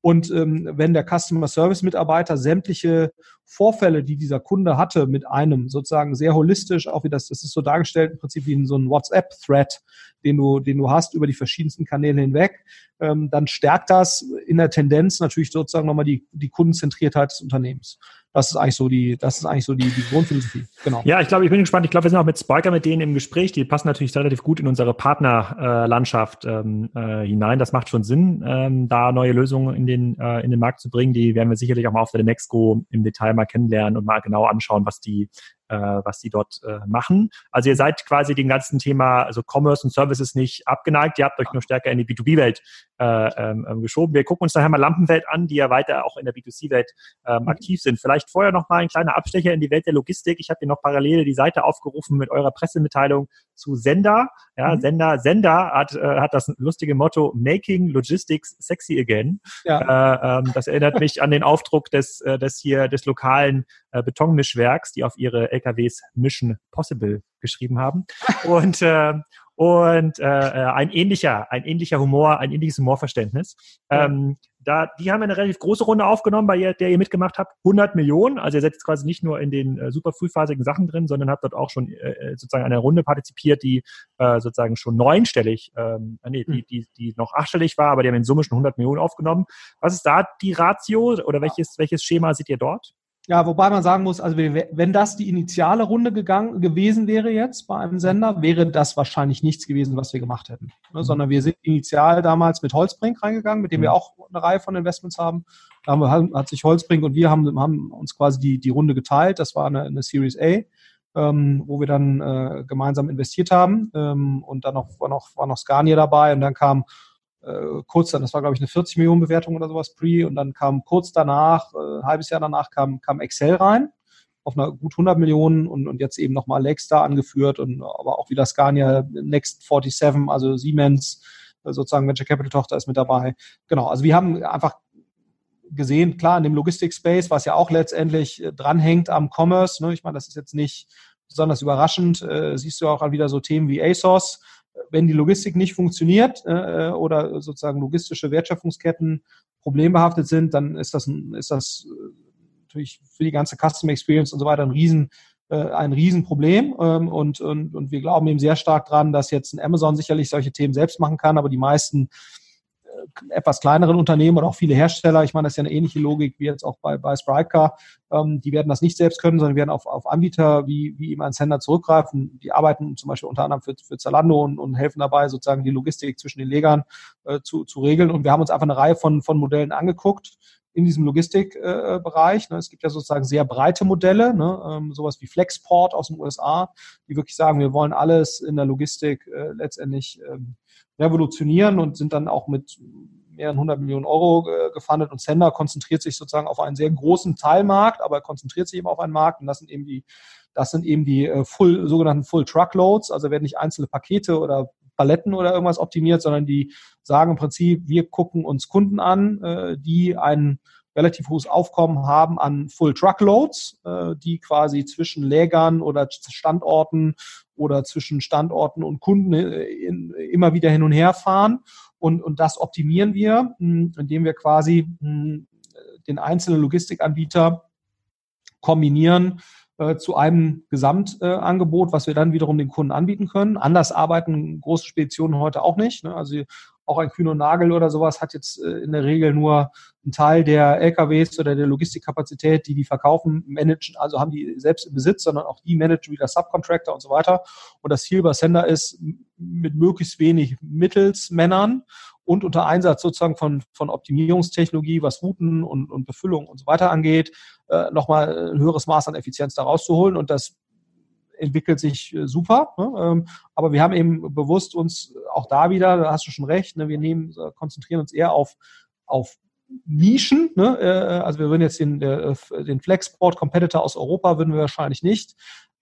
Und ähm, wenn der Customer Service Mitarbeiter sämtliche Vorfälle, die dieser Kunde hatte, mit einem sozusagen sehr holistisch, auch wie das, das ist so dargestellt, im Prinzip wie in so ein WhatsApp-Thread, den du, den du hast über die verschiedensten Kanäle hinweg, ähm, dann stärkt das in der Tendenz natürlich sozusagen nochmal die, die Kundenzentriertheit des Unternehmens. Das ist eigentlich so die, das ist eigentlich so die, die Grundphilosophie. Genau. Ja, ich glaube, ich bin gespannt. Ich glaube, wir sind auch mit Spiker mit denen im Gespräch. Die passen natürlich relativ gut in unsere Partnerlandschaft ähm, äh, hinein. Das macht schon Sinn, ähm, da neue Lösungen in den, äh, in den Markt zu bringen. Die werden wir sicherlich auch mal auf der Nextgo im Detail mal kennenlernen und mal genau anschauen, was die, äh, was die dort äh, machen. Also ihr seid quasi dem ganzen Thema, also Commerce und Services nicht abgeneigt. Ihr habt euch nur stärker in die B2B-Welt äh, ähm, ähm, geschoben. Wir gucken uns daher mal Lampenwelt an, die ja weiter auch in der B2C-Welt ähm, mhm. aktiv sind. Vielleicht vorher noch mal ein kleiner Abstecher in die Welt der Logistik. Ich habe hier noch parallel die Seite aufgerufen mit eurer Pressemitteilung zu Sender. Ja, mhm. Sender, Sender hat, äh, hat das lustige Motto Making Logistics Sexy Again. Ja. Äh, ähm, das erinnert mich an den Aufdruck des, äh, des hier des lokalen äh, Betonmischwerks, die auf ihre LKWs Mission Possible geschrieben haben. Und äh, und äh, äh, ein ähnlicher, ein ähnlicher Humor, ein ähnliches Humorverständnis. Ja. Ähm, da, die haben eine relativ große Runde aufgenommen, bei der ihr mitgemacht habt. 100 Millionen. Also ihr seid jetzt quasi nicht nur in den äh, super frühphasigen Sachen drin, sondern habt dort auch schon äh, äh sozusagen eine Runde partizipiert, die äh, sozusagen schon neunstellig, ähm, äh, nee, die, hm. die, die noch achtstellig war, aber die haben in Summe schon 100 Millionen aufgenommen. Was ist da die Ratio oder welches, welches Schema seht ihr dort? Ja, wobei man sagen muss, also wenn das die initiale Runde gegangen gewesen wäre jetzt bei einem Sender, wäre das wahrscheinlich nichts gewesen, was wir gemacht hätten. Ne? Mhm. Sondern wir sind initial damals mit Holzbrink reingegangen, mit dem mhm. wir auch eine Reihe von Investments haben. Da haben wir, hat sich Holzbrink und wir haben, haben uns quasi die, die Runde geteilt. Das war eine, eine Series A, ähm, wo wir dann äh, gemeinsam investiert haben. Ähm, und dann noch, war noch, war noch Scania dabei und dann kam äh, kurz dann, das war glaube ich eine 40 Millionen Bewertung oder sowas pre und dann kam kurz danach, äh, ein halbes Jahr danach kam, kam Excel rein auf einer gut 100 Millionen und, und jetzt eben nochmal Lexstar angeführt und aber auch wieder Scania Next 47, also Siemens, äh, sozusagen Venture Capital Tochter ist mit dabei. Genau, also wir haben einfach gesehen, klar, in dem Logistik-Space, was ja auch letztendlich äh, dranhängt am Commerce, ne, ich meine, das ist jetzt nicht besonders überraschend, äh, siehst du auch wieder so Themen wie ASOS, wenn die Logistik nicht funktioniert äh, oder sozusagen logistische Wertschöpfungsketten problembehaftet sind, dann ist das, ist das äh, natürlich für die ganze Customer Experience und so weiter ein Riesen, äh, ein Riesenproblem. Ähm, und, und, und wir glauben eben sehr stark dran, dass jetzt ein Amazon sicherlich solche Themen selbst machen kann, aber die meisten etwas kleineren Unternehmen oder auch viele Hersteller, ich meine, das ist ja eine ähnliche Logik wie jetzt auch bei, bei Spryker, ähm, die werden das nicht selbst können, sondern werden auf, auf Anbieter wie, wie eben ein Sender zurückgreifen. Die arbeiten zum Beispiel unter anderem für, für Zalando und, und helfen dabei, sozusagen die Logistik zwischen den Legern äh, zu, zu regeln. Und wir haben uns einfach eine Reihe von, von Modellen angeguckt in diesem Logistikbereich. Äh, ne. Es gibt ja sozusagen sehr breite Modelle, ne? ähm, sowas wie Flexport aus den USA, die wirklich sagen, wir wollen alles in der Logistik äh, letztendlich ähm, revolutionieren und sind dann auch mit mehreren hundert Millionen Euro äh, gefundet. Und Sender konzentriert sich sozusagen auf einen sehr großen Teilmarkt, aber konzentriert sich eben auf einen Markt. Und das sind eben die, das sind eben die äh, Full, sogenannten Full Truckloads, also werden nicht einzelne Pakete oder Paletten oder irgendwas optimiert, sondern die sagen im Prinzip, wir gucken uns Kunden an, äh, die ein relativ hohes Aufkommen haben an Full Truckloads, äh, die quasi zwischen Lägern oder Standorten oder zwischen Standorten und Kunden äh, in, immer wieder hin und her fahren. Und, und das optimieren wir, hm, indem wir quasi hm, den einzelnen Logistikanbieter kombinieren äh, zu einem Gesamtangebot, was wir dann wiederum den Kunden anbieten können. Anders arbeiten große Speditionen heute auch nicht. Ne? Also auch ein Kühn und Nagel oder sowas hat jetzt äh, in der Regel nur einen Teil der LKWs oder der Logistikkapazität, die die verkaufen, managen, also haben die selbst im Besitz, sondern auch die managen wieder Subcontractor und so weiter. Und das Ziel bei Sender ist, mit möglichst wenig Mittelsmännern und unter Einsatz sozusagen von, von Optimierungstechnologie, was Routen und, und Befüllung und so weiter angeht, äh, nochmal ein höheres Maß an Effizienz da rauszuholen. Und das entwickelt sich äh, super. Ne? Ähm, aber wir haben eben bewusst uns auch da wieder, da hast du schon recht, ne? wir nehmen, äh, konzentrieren uns eher auf, auf Nischen. Ne? Äh, also wir würden jetzt den, den Flexport Competitor aus Europa würden wir wahrscheinlich nicht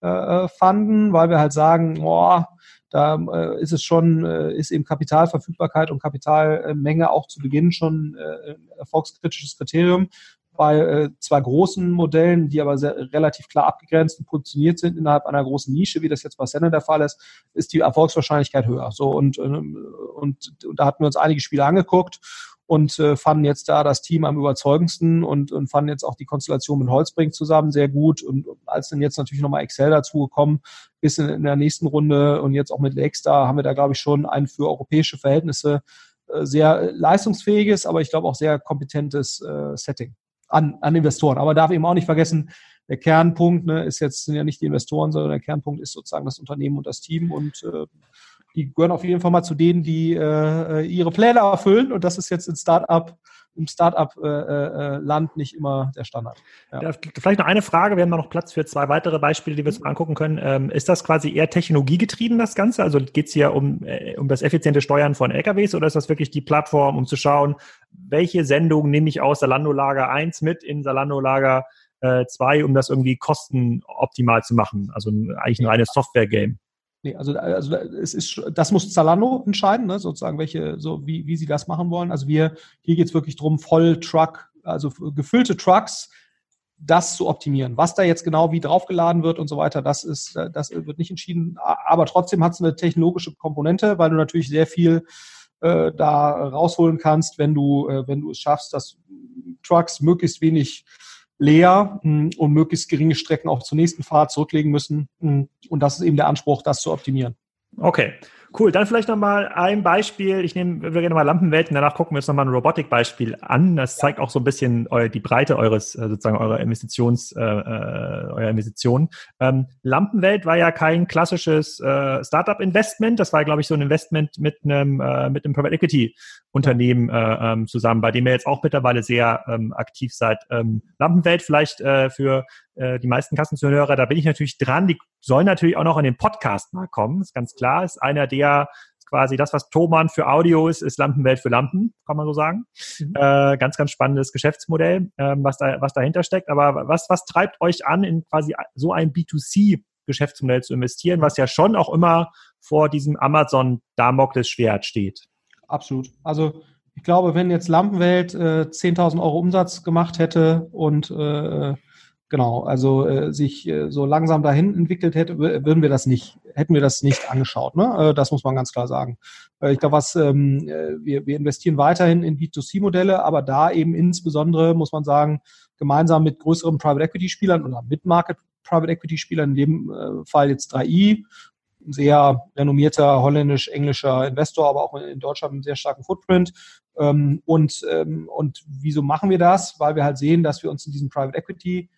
äh, fanden, weil wir halt sagen, boah, da äh, ist es schon, äh, ist eben Kapitalverfügbarkeit und Kapitalmenge auch zu Beginn schon ein erfolgskritisches Kriterium. Bei äh, zwei großen Modellen, die aber sehr, relativ klar abgegrenzt und positioniert sind innerhalb einer großen Nische, wie das jetzt bei Sender der Fall ist, ist die Erfolgswahrscheinlichkeit höher. So und, und, und, und da hatten wir uns einige Spiele angeguckt und äh, fanden jetzt da das Team am überzeugendsten und, und fanden jetzt auch die Konstellation mit Holzbrink zusammen sehr gut. Und als dann jetzt natürlich nochmal Excel dazugekommen ist in, in, der nächsten Runde und jetzt auch mit Lex da, haben wir da, glaube ich, schon ein für europäische Verhältnisse äh, sehr leistungsfähiges, aber ich glaube auch sehr kompetentes äh, Setting an, an Investoren. Aber darf eben auch nicht vergessen, der Kernpunkt ne, ist jetzt sind ja nicht die Investoren, sondern der Kernpunkt ist sozusagen das Unternehmen und das Team und äh, die gehören auf jeden Fall mal zu denen, die äh, ihre Pläne erfüllen. Und das ist jetzt in Startup, im Startup-Land äh, nicht immer der Standard. Ja. Vielleicht noch eine Frage. Wir haben noch Platz für zwei weitere Beispiele, die wir uns mal angucken können. Ähm, ist das quasi eher technologiegetrieben, das Ganze? Also geht es hier um, äh, um das effiziente Steuern von LKWs oder ist das wirklich die Plattform, um zu schauen, welche Sendung nehme ich aus Salando-Lager 1 mit in Salando-Lager 2, um das irgendwie kostenoptimal zu machen? Also eigentlich ein reines Software-Game. Nee, also, also es ist, das muss Zalando entscheiden, ne, sozusagen, welche, so wie, wie sie das machen wollen. Also wir, hier geht es wirklich darum, voll Truck, also gefüllte Trucks, das zu optimieren. Was da jetzt genau wie draufgeladen wird und so weiter, das ist, das wird nicht entschieden. Aber trotzdem hat es eine technologische Komponente, weil du natürlich sehr viel äh, da rausholen kannst, wenn du, äh, wenn du es schaffst, dass Trucks möglichst wenig leer hm, und möglichst geringe Strecken auch zur nächsten Fahrt zurücklegen müssen. Hm, und das ist eben der Anspruch, das zu optimieren. Okay, cool. Dann vielleicht nochmal ein Beispiel. Ich nehme, wir gerne mal Lampenwelten, danach gucken wir uns nochmal ein Robotikbeispiel an. Das zeigt auch so ein bisschen eu, die Breite eures, äh, sozusagen eurer Investitions, äh, äh, eurer Investition. Ähm, Lampenwelt war ja kein klassisches äh, Startup-Investment. Das war, glaube ich, so ein Investment mit einem, äh, mit einem Private Equity Unternehmen äh, ähm, zusammen, bei dem ihr jetzt auch mittlerweile sehr ähm, aktiv seid. Ähm, Lampenwelt vielleicht äh, für äh, die meisten Kassenzuhörer, da bin ich natürlich dran. Die sollen natürlich auch noch in den Podcast mal kommen, ist ganz klar. Ist einer der quasi das, was Thomann für Audio ist, ist Lampenwelt für Lampen, kann man so sagen. Mhm. Äh, ganz, ganz spannendes Geschäftsmodell, äh, was da, was dahinter steckt. Aber was, was treibt euch an, in quasi so ein B2C Geschäftsmodell zu investieren, was ja schon auch immer vor diesem Amazon Damokles Schwert steht? Absolut. Also ich glaube, wenn jetzt Lampenwelt äh, 10.000 Euro Umsatz gemacht hätte und äh, Genau, also äh, sich äh, so langsam dahin entwickelt hätte, würden wir das nicht, hätten wir das nicht angeschaut. Ne? Äh, das muss man ganz klar sagen. Äh, ich glaube, was ähm, äh, wir, wir investieren weiterhin in B2C-Modelle, aber da eben insbesondere muss man sagen, gemeinsam mit größeren Private Equity Spielern oder mit Market Private Equity Spielern, in dem äh, Fall jetzt 3i, ein sehr renommierter holländisch-englischer Investor, aber auch in Deutschland einen sehr starken Footprint. Ähm, und, ähm, und wieso machen wir das? Weil wir halt sehen, dass wir uns in diesen Private Equity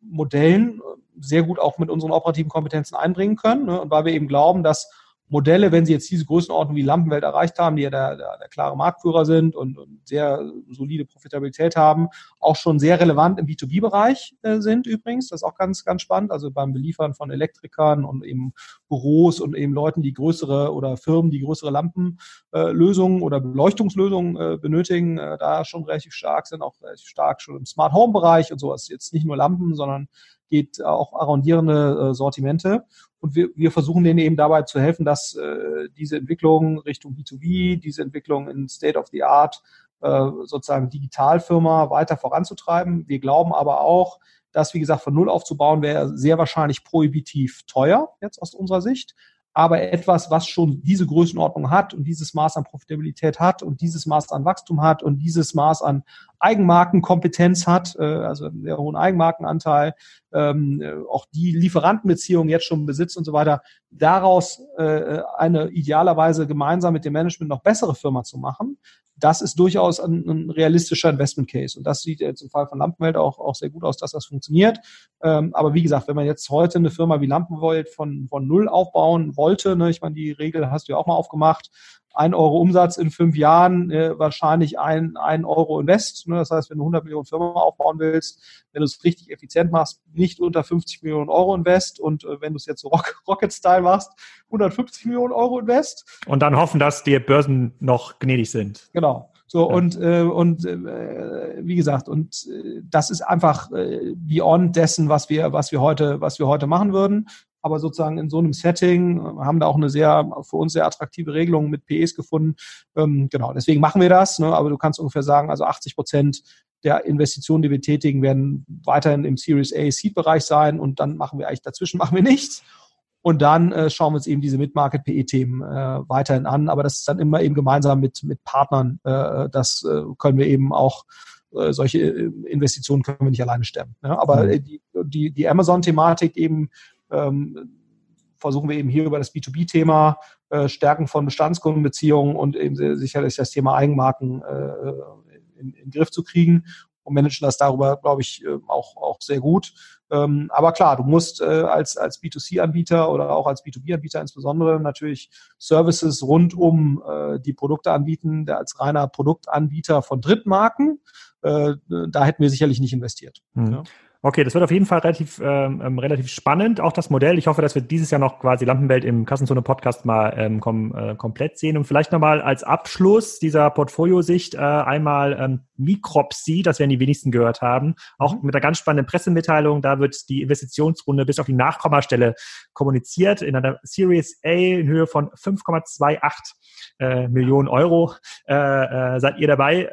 Modellen sehr gut auch mit unseren operativen Kompetenzen einbringen können. Ne? Und weil wir eben glauben, dass Modelle, wenn sie jetzt diese Größenordnung wie Lampenwelt erreicht haben, die ja der, der, der klare Marktführer sind und, und, sehr solide Profitabilität haben, auch schon sehr relevant im B2B-Bereich äh, sind übrigens. Das ist auch ganz, ganz spannend. Also beim Beliefern von Elektrikern und eben Büros und eben Leuten, die größere oder Firmen, die größere Lampenlösungen äh, oder Beleuchtungslösungen äh, benötigen, äh, da schon relativ stark sind, auch relativ stark schon im Smart Home-Bereich und sowas. Jetzt nicht nur Lampen, sondern geht auch arrondierende äh, Sortimente. Und wir, wir versuchen denen eben dabei zu helfen, dass äh, diese Entwicklung Richtung B2B, diese Entwicklung in State of the Art, äh, sozusagen Digitalfirma weiter voranzutreiben. Wir glauben aber auch, dass, wie gesagt, von Null aufzubauen wäre sehr wahrscheinlich prohibitiv teuer, jetzt aus unserer Sicht. Aber etwas, was schon diese Größenordnung hat und dieses Maß an Profitabilität hat und dieses Maß an Wachstum hat und dieses Maß an Eigenmarkenkompetenz hat, äh, also einen sehr hohen Eigenmarkenanteil, ähm, äh, auch die Lieferantenbeziehungen jetzt schon besitzt und so weiter, daraus äh, eine idealerweise gemeinsam mit dem Management noch bessere Firma zu machen, das ist durchaus ein, realistischer Investment Case. Und das sieht jetzt im Fall von Lampenwelt auch, auch sehr gut aus, dass das funktioniert. Ähm, aber wie gesagt, wenn man jetzt heute eine Firma wie Lampenwelt von, von Null aufbauen wollte, ne, ich meine, die Regel hast du ja auch mal aufgemacht, ein Euro Umsatz in fünf Jahren, äh, wahrscheinlich ein, ein Euro Invest. Ne? Das heißt, wenn du 100 Millionen Firma aufbauen willst, wenn du es richtig effizient machst, nicht unter 50 Millionen Euro Invest und äh, wenn du es jetzt so Rock, Rocket-Style machst, 150 Millionen Euro Invest. Und dann hoffen, dass die Börsen noch gnädig sind. Genau. So ja. und äh, und äh, wie gesagt und äh, das ist einfach äh, beyond dessen, was wir was wir heute was wir heute machen würden aber sozusagen in so einem Setting äh, haben da auch eine sehr, für uns sehr attraktive Regelung mit PEs gefunden. Ähm, genau, deswegen machen wir das. Ne? Aber du kannst ungefähr sagen, also 80 Prozent der Investitionen, die wir tätigen, werden weiterhin im Series A Seed-Bereich sein und dann machen wir eigentlich dazwischen machen wir nichts. Und dann äh, schauen wir uns eben diese Mid-Market-PE-Themen äh, weiterhin an. Aber das ist dann immer eben gemeinsam mit, mit Partnern. Äh, das äh, können wir eben auch äh, solche äh, Investitionen können wir nicht alleine stemmen. Ne? Aber mhm. die, die, die Amazon-Thematik eben ähm, versuchen wir eben hier über das B2B-Thema äh, Stärken von Bestandskundenbeziehungen und eben sicherlich das Thema Eigenmarken äh, in, in den Griff zu kriegen und managen das darüber, glaube ich, äh, auch, auch sehr gut. Ähm, aber klar, du musst äh, als, als B2C-Anbieter oder auch als B2B-Anbieter insbesondere natürlich Services rund um äh, die Produkte anbieten, der als reiner Produktanbieter von Drittmarken. Äh, da hätten wir sicherlich nicht investiert. Mhm. Ja. Okay, das wird auf jeden Fall relativ, ähm, ähm, relativ spannend, auch das Modell. Ich hoffe, dass wir dieses Jahr noch quasi Lampenwelt im Kassenzone-Podcast mal ähm, kom äh, komplett sehen. Und vielleicht nochmal als Abschluss dieser Portfoliosicht äh, einmal ähm, Micropsy, das werden die wenigsten gehört haben, auch mhm. mit einer ganz spannenden Pressemitteilung. Da wird die Investitionsrunde bis auf die Nachkommastelle kommuniziert in einer Series A in Höhe von 5,28 äh, Millionen Euro. Äh, äh, seid ihr dabei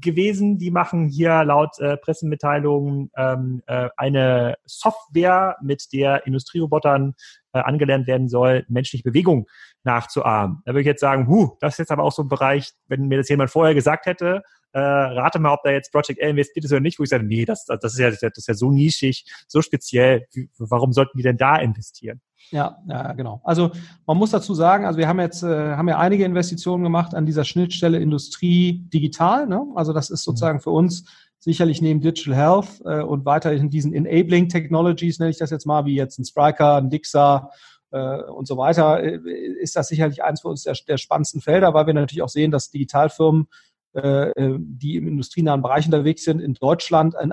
gewesen? Die machen hier laut äh, Pressemitteilung ähm, äh, eine Software, mit der Industrierobotern äh, angelernt werden soll, menschliche Bewegung nachzuahmen. Da würde ich jetzt sagen, huh, das ist jetzt aber auch so ein Bereich, wenn mir das jemand vorher gesagt hätte, äh, rate mal, ob da jetzt Project A investiert ist oder nicht, wo ich sage, nee, das, das, ist, ja, das ist ja so nischig, so speziell, warum sollten die denn da investieren? Ja, ja, genau. Also man muss dazu sagen, also wir haben jetzt äh, haben ja einige Investitionen gemacht an dieser Schnittstelle Industrie digital. Ne? Also das ist sozusagen für uns sicherlich neben Digital Health äh, und weiterhin diesen Enabling Technologies, nenne ich das jetzt mal, wie jetzt ein Spriker, ein Dixa äh, und so weiter, äh, ist das sicherlich eins für uns der, der spannendsten Felder, weil wir natürlich auch sehen, dass Digitalfirmen äh, äh, die im industrienahen Bereich unterwegs sind, in Deutschland, in,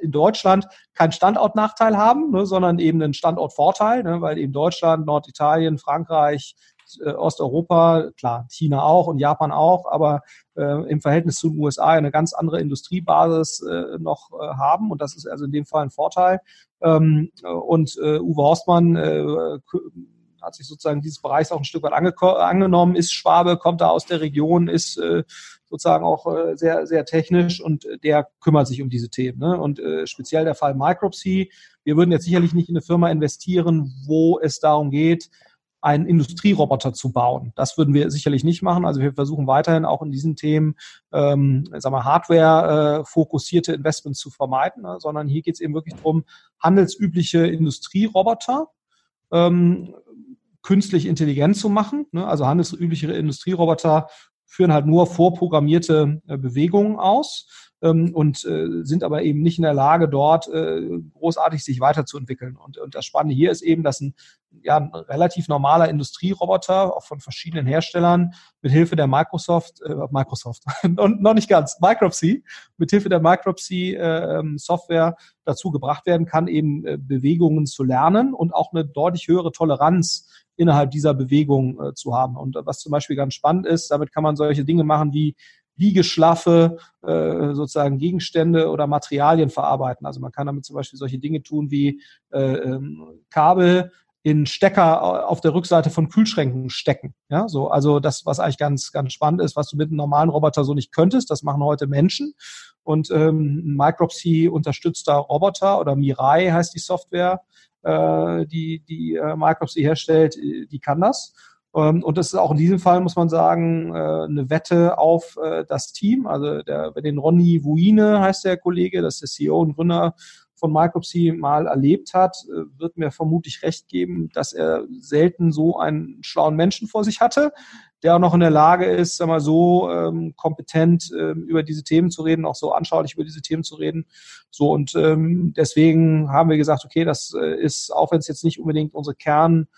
in Deutschland keinen Standortnachteil haben, ne, sondern eben einen Standortvorteil, ne, weil eben Deutschland, Norditalien, Frankreich, äh, Osteuropa, klar, China auch und Japan auch, aber äh, im Verhältnis zu den USA eine ganz andere Industriebasis äh, noch äh, haben und das ist also in dem Fall ein Vorteil. Ähm, und äh, Uwe Horstmann äh, hat sich sozusagen dieses Bereichs auch ein Stück weit angenommen, ist Schwabe, kommt da aus der Region, ist äh, sozusagen auch äh, sehr, sehr technisch und der kümmert sich um diese Themen. Ne? Und äh, speziell der Fall Micropsy. Wir würden jetzt sicherlich nicht in eine Firma investieren, wo es darum geht, einen Industrieroboter zu bauen. Das würden wir sicherlich nicht machen. Also wir versuchen weiterhin auch in diesen Themen, ähm, sagen wir, Hardware-fokussierte äh, Investments zu vermeiden, ne? sondern hier geht es eben wirklich darum, handelsübliche Industrieroboter ähm, künstlich intelligent zu machen. Ne? Also handelsübliche Industrieroboter führen halt nur vorprogrammierte äh, Bewegungen aus ähm, und äh, sind aber eben nicht in der Lage, dort äh, großartig sich weiterzuentwickeln. Und, und das Spannende hier ist eben, dass ein, ja, ein relativ normaler Industrieroboter, auch von verschiedenen Herstellern, mit Hilfe der Microsoft, äh, Microsoft, und noch nicht ganz, Micropsy, mit Hilfe der Micropsy äh, ähm, Software dazu gebracht werden kann, eben äh, Bewegungen zu lernen und auch eine deutlich höhere Toleranz innerhalb dieser Bewegung äh, zu haben. Und was zum Beispiel ganz spannend ist, damit kann man solche Dinge machen wie Liegeschlaffe, äh, sozusagen Gegenstände oder Materialien verarbeiten. Also man kann damit zum Beispiel solche Dinge tun wie äh, ähm, Kabel in Stecker auf der Rückseite von Kühlschränken stecken. Ja, so, also das, was eigentlich ganz, ganz spannend ist, was du mit einem normalen Roboter so nicht könntest, das machen heute Menschen. Und ähm, Micropsy unterstützt da Roboter oder Mirai heißt die Software, äh, die, die äh, Microsoft sie herstellt, die kann das. Ähm, und das ist auch in diesem Fall, muss man sagen, äh, eine Wette auf äh, das Team. Also der, den Ronny Wuine heißt der Kollege, das ist der CEO und Gründer von Micropsy mal erlebt hat, äh, wird mir vermutlich recht geben, dass er selten so einen schlauen Menschen vor sich hatte, der auch noch in der Lage ist, sag mal, so ähm, kompetent ähm, über diese Themen zu reden, auch so anschaulich über diese Themen zu reden. So und ähm, deswegen haben wir gesagt, okay, das ist, auch wenn es jetzt nicht unbedingt unsere Kern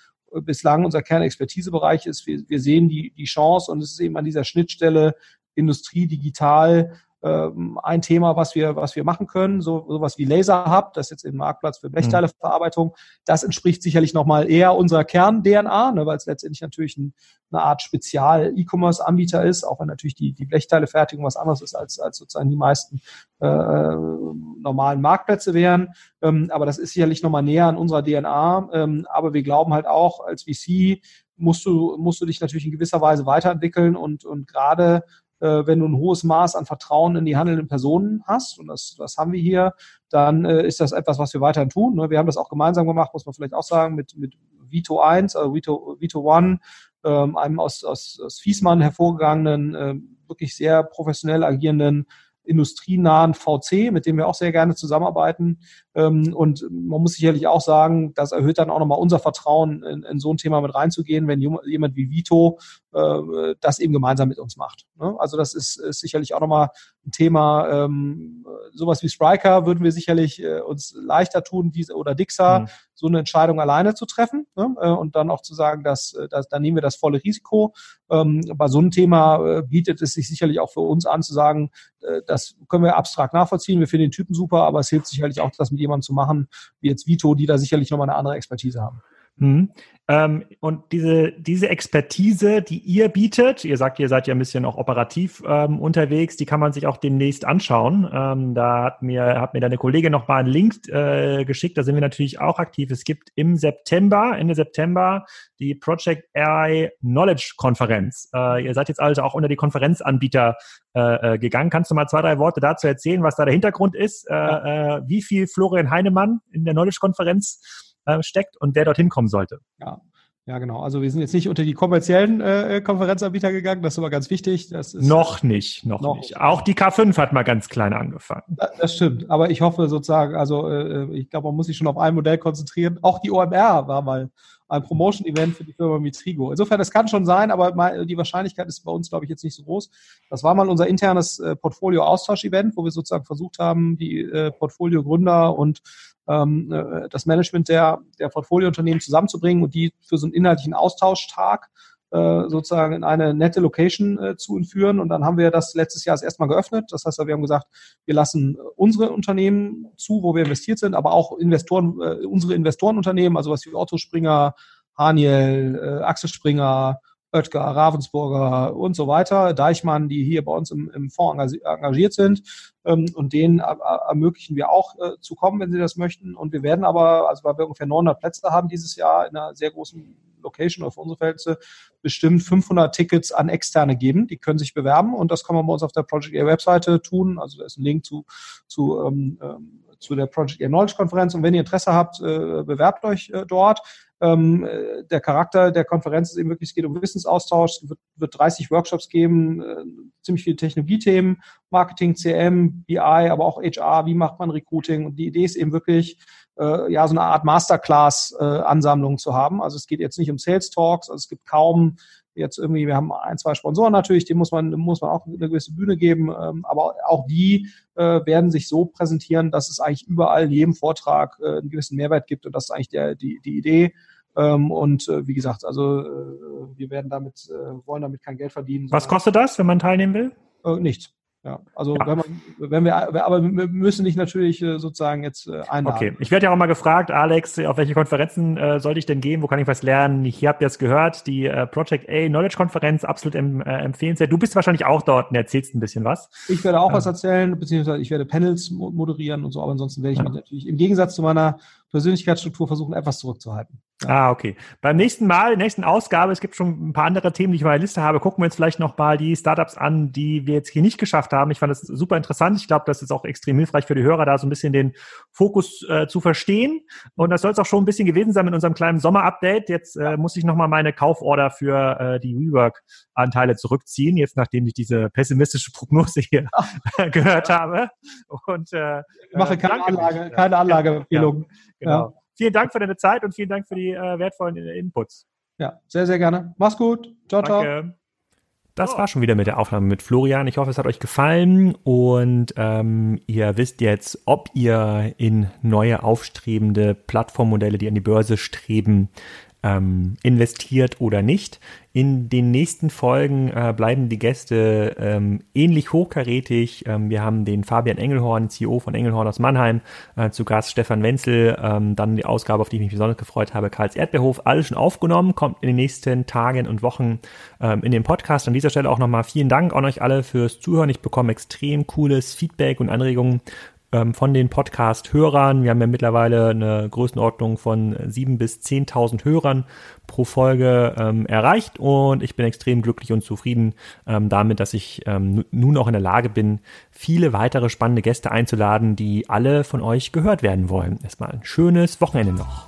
bislang unser Kernexpertisebereich ist, wir, wir sehen die, die Chance und es ist eben an dieser Schnittstelle Industrie, digital, ähm, ein Thema, was wir, was wir machen können, so sowas wie Laser Hub, das ist jetzt im Marktplatz für Blechteileverarbeitung. Das entspricht sicherlich nochmal eher unserer Kern-DNA, ne, weil es letztendlich natürlich ein, eine Art Spezial-E-Commerce-Anbieter ist, auch wenn natürlich die, die Blechteilefertigung was anderes ist als, als sozusagen die meisten äh, normalen Marktplätze wären. Ähm, aber das ist sicherlich nochmal näher an unserer DNA. Ähm, aber wir glauben halt auch als VC, musst du, musst du dich natürlich in gewisser Weise weiterentwickeln und, und gerade äh, wenn du ein hohes Maß an Vertrauen in die handelnden Personen hast, und das, das haben wir hier, dann äh, ist das etwas, was wir weiterhin tun. Ne? Wir haben das auch gemeinsam gemacht, muss man vielleicht auch sagen, mit, mit Vito 1, also Vito, Vito 1, ähm, einem aus, aus, aus Fiesmann hervorgegangenen, äh, wirklich sehr professionell agierenden industrienahen VC, mit dem wir auch sehr gerne zusammenarbeiten. Ähm, und man muss sicherlich auch sagen, das erhöht dann auch nochmal unser Vertrauen, in, in, so ein Thema mit reinzugehen, wenn jemand wie Vito äh, das eben gemeinsam mit uns macht. Ne? Also das ist, ist sicherlich auch nochmal ein Thema. Ähm, sowas wie Spriker würden wir sicherlich äh, uns leichter tun, diese oder Dixa, mhm. so eine Entscheidung alleine zu treffen ne? äh, und dann auch zu sagen, dass, äh, dass da nehmen wir das volle Risiko. Ähm, bei so einem Thema äh, bietet es sich sicherlich auch für uns an zu sagen, äh, das können wir abstrakt nachvollziehen. Wir finden den Typen super, aber es hilft sicherlich auch, das mit jemandem zu machen, wie jetzt Vito, die da sicherlich nochmal eine andere Expertise haben. Mhm. Ähm, und diese, diese Expertise, die ihr bietet, ihr sagt, ihr seid ja ein bisschen auch operativ ähm, unterwegs, die kann man sich auch demnächst anschauen. Ähm, da hat mir, hat mir deine Kollegin noch mal einen Link äh, geschickt, da sind wir natürlich auch aktiv. Es gibt im September, Ende September, die Project AI Knowledge Konferenz. Äh, ihr seid jetzt also auch unter die Konferenzanbieter äh, äh gegangen. Kannst du mal zwei, drei Worte dazu erzählen, was da der Hintergrund ist? Äh, äh, wie viel Florian Heinemann in der Knowledge Konferenz äh, steckt und wer dorthin kommen sollte. Ja. Ja, genau. Also wir sind jetzt nicht unter die kommerziellen äh, Konferenzanbieter gegangen, das ist aber ganz wichtig. Das ist, noch nicht, noch, noch nicht. Auch die K5 hat mal ganz klein angefangen. Das stimmt, aber ich hoffe sozusagen, also äh, ich glaube, man muss sich schon auf ein Modell konzentrieren. Auch die OMR war mal ein Promotion-Event für die Firma Mitrigo. Insofern, das kann schon sein, aber die Wahrscheinlichkeit ist bei uns, glaube ich, jetzt nicht so groß. Das war mal unser internes äh, Portfolio-Austausch-Event, wo wir sozusagen versucht haben, die äh, Portfolio-Gründer und ähm, äh, das Management der, der Portfoliounternehmen zusammenzubringen und die für so einen inhaltlichen Austauschtag äh, sozusagen in eine nette Location äh, zu entführen. Und dann haben wir das letztes Jahr erstmal geöffnet. Das heißt, wir haben gesagt, wir lassen unsere Unternehmen zu, wo wir investiert sind, aber auch Investoren, äh, unsere Investorenunternehmen, also was wie Otto Springer, Haniel, äh, Axel Springer, Oetker, Ravensburger und so weiter, Deichmann, die hier bei uns im, im Fonds engagiert sind. Ähm, und denen ermöglichen wir auch äh, zu kommen, wenn sie das möchten. Und wir werden aber, also weil wir ungefähr 900 Plätze haben dieses Jahr in einer sehr großen Location auf unsere Verhältnisse, bestimmt 500 Tickets an Externe geben. Die können sich bewerben und das kann man bei uns auf der Project Air Webseite tun. Also da ist ein Link zu, zu ähm, ähm zu der Project Air Knowledge Konferenz. Und wenn ihr Interesse habt, äh, bewerbt euch äh, dort. Ähm, äh, der Charakter der Konferenz ist eben wirklich, es geht um Wissensaustausch, es wird, wird 30 Workshops geben, äh, ziemlich viele Technologiethemen, Marketing, CM, BI, aber auch HR, wie macht man Recruiting und die Idee ist eben wirklich, äh, ja, so eine Art Masterclass-Ansammlung äh, zu haben. Also es geht jetzt nicht um Sales Talks, also es gibt kaum jetzt irgendwie, wir haben ein, zwei Sponsoren natürlich, dem muss man, muss man auch eine gewisse Bühne geben, ähm, aber auch die äh, werden sich so präsentieren, dass es eigentlich überall in jedem Vortrag äh, einen gewissen Mehrwert gibt und das ist eigentlich der, die, die Idee. Ähm, und äh, wie gesagt, also äh, wir werden damit, äh, wollen damit kein Geld verdienen. Was kostet das, wenn man teilnehmen will? Äh, nichts. Ja, also ja. wenn man, wenn wir, aber wir müssen nicht natürlich sozusagen jetzt einladen. Okay, ich werde ja auch mal gefragt, Alex, auf welche Konferenzen äh, sollte ich denn gehen? Wo kann ich was lernen? Ich habe jetzt gehört, die äh, Project A Knowledge Konferenz absolut em, äh, empfehlenswert. Du bist wahrscheinlich auch dort und erzählst ein bisschen was. Ich werde auch ähm. was erzählen, beziehungsweise ich werde Panels moderieren und so, aber ansonsten werde ich ja. mich natürlich im Gegensatz zu meiner Persönlichkeitsstruktur versuchen, etwas zurückzuhalten. Ah, okay. Beim nächsten Mal, nächsten Ausgabe, es gibt schon ein paar andere Themen, die ich auf meiner Liste habe, gucken wir uns vielleicht noch mal die Startups an, die wir jetzt hier nicht geschafft haben. Ich fand das super interessant. Ich glaube, das ist auch extrem hilfreich für die Hörer, da so ein bisschen den Fokus äh, zu verstehen. Und das soll es auch schon ein bisschen gewesen sein mit unserem kleinen Sommer-Update. Jetzt äh, muss ich noch mal meine Kauforder für äh, die WeWork-Anteile zurückziehen, jetzt nachdem ich diese pessimistische Prognose hier gehört habe. Und äh, ich mache keine Anlage, keine Anlageempfehlung. Ja, genau. Ja. Vielen Dank für deine Zeit und vielen Dank für die äh, wertvollen Inputs. Ja, sehr, sehr gerne. Mach's gut. Ciao, Danke. ciao. Das war schon wieder mit der Aufnahme mit Florian. Ich hoffe, es hat euch gefallen und ähm, ihr wisst jetzt, ob ihr in neue aufstrebende Plattformmodelle, die an die Börse streben, ähm, investiert oder nicht. In den nächsten Folgen äh, bleiben die Gäste ähm, ähnlich hochkarätig. Ähm, wir haben den Fabian Engelhorn, CEO von Engelhorn aus Mannheim, äh, zu Gast Stefan Wenzel, ähm, dann die Ausgabe, auf die ich mich besonders gefreut habe, Karls Erdbeerhof, alles schon aufgenommen, kommt in den nächsten Tagen und Wochen ähm, in den Podcast. An dieser Stelle auch nochmal vielen Dank an euch alle fürs Zuhören. Ich bekomme extrem cooles Feedback und Anregungen ähm, von den Podcast-Hörern. Wir haben ja mittlerweile eine Größenordnung von sieben bis zehntausend Hörern pro Folge ähm, erreicht und ich bin extrem glücklich und zufrieden ähm, damit, dass ich ähm, nun auch in der Lage bin, viele weitere spannende Gäste einzuladen, die alle von euch gehört werden wollen. Erstmal ein schönes Wochenende noch.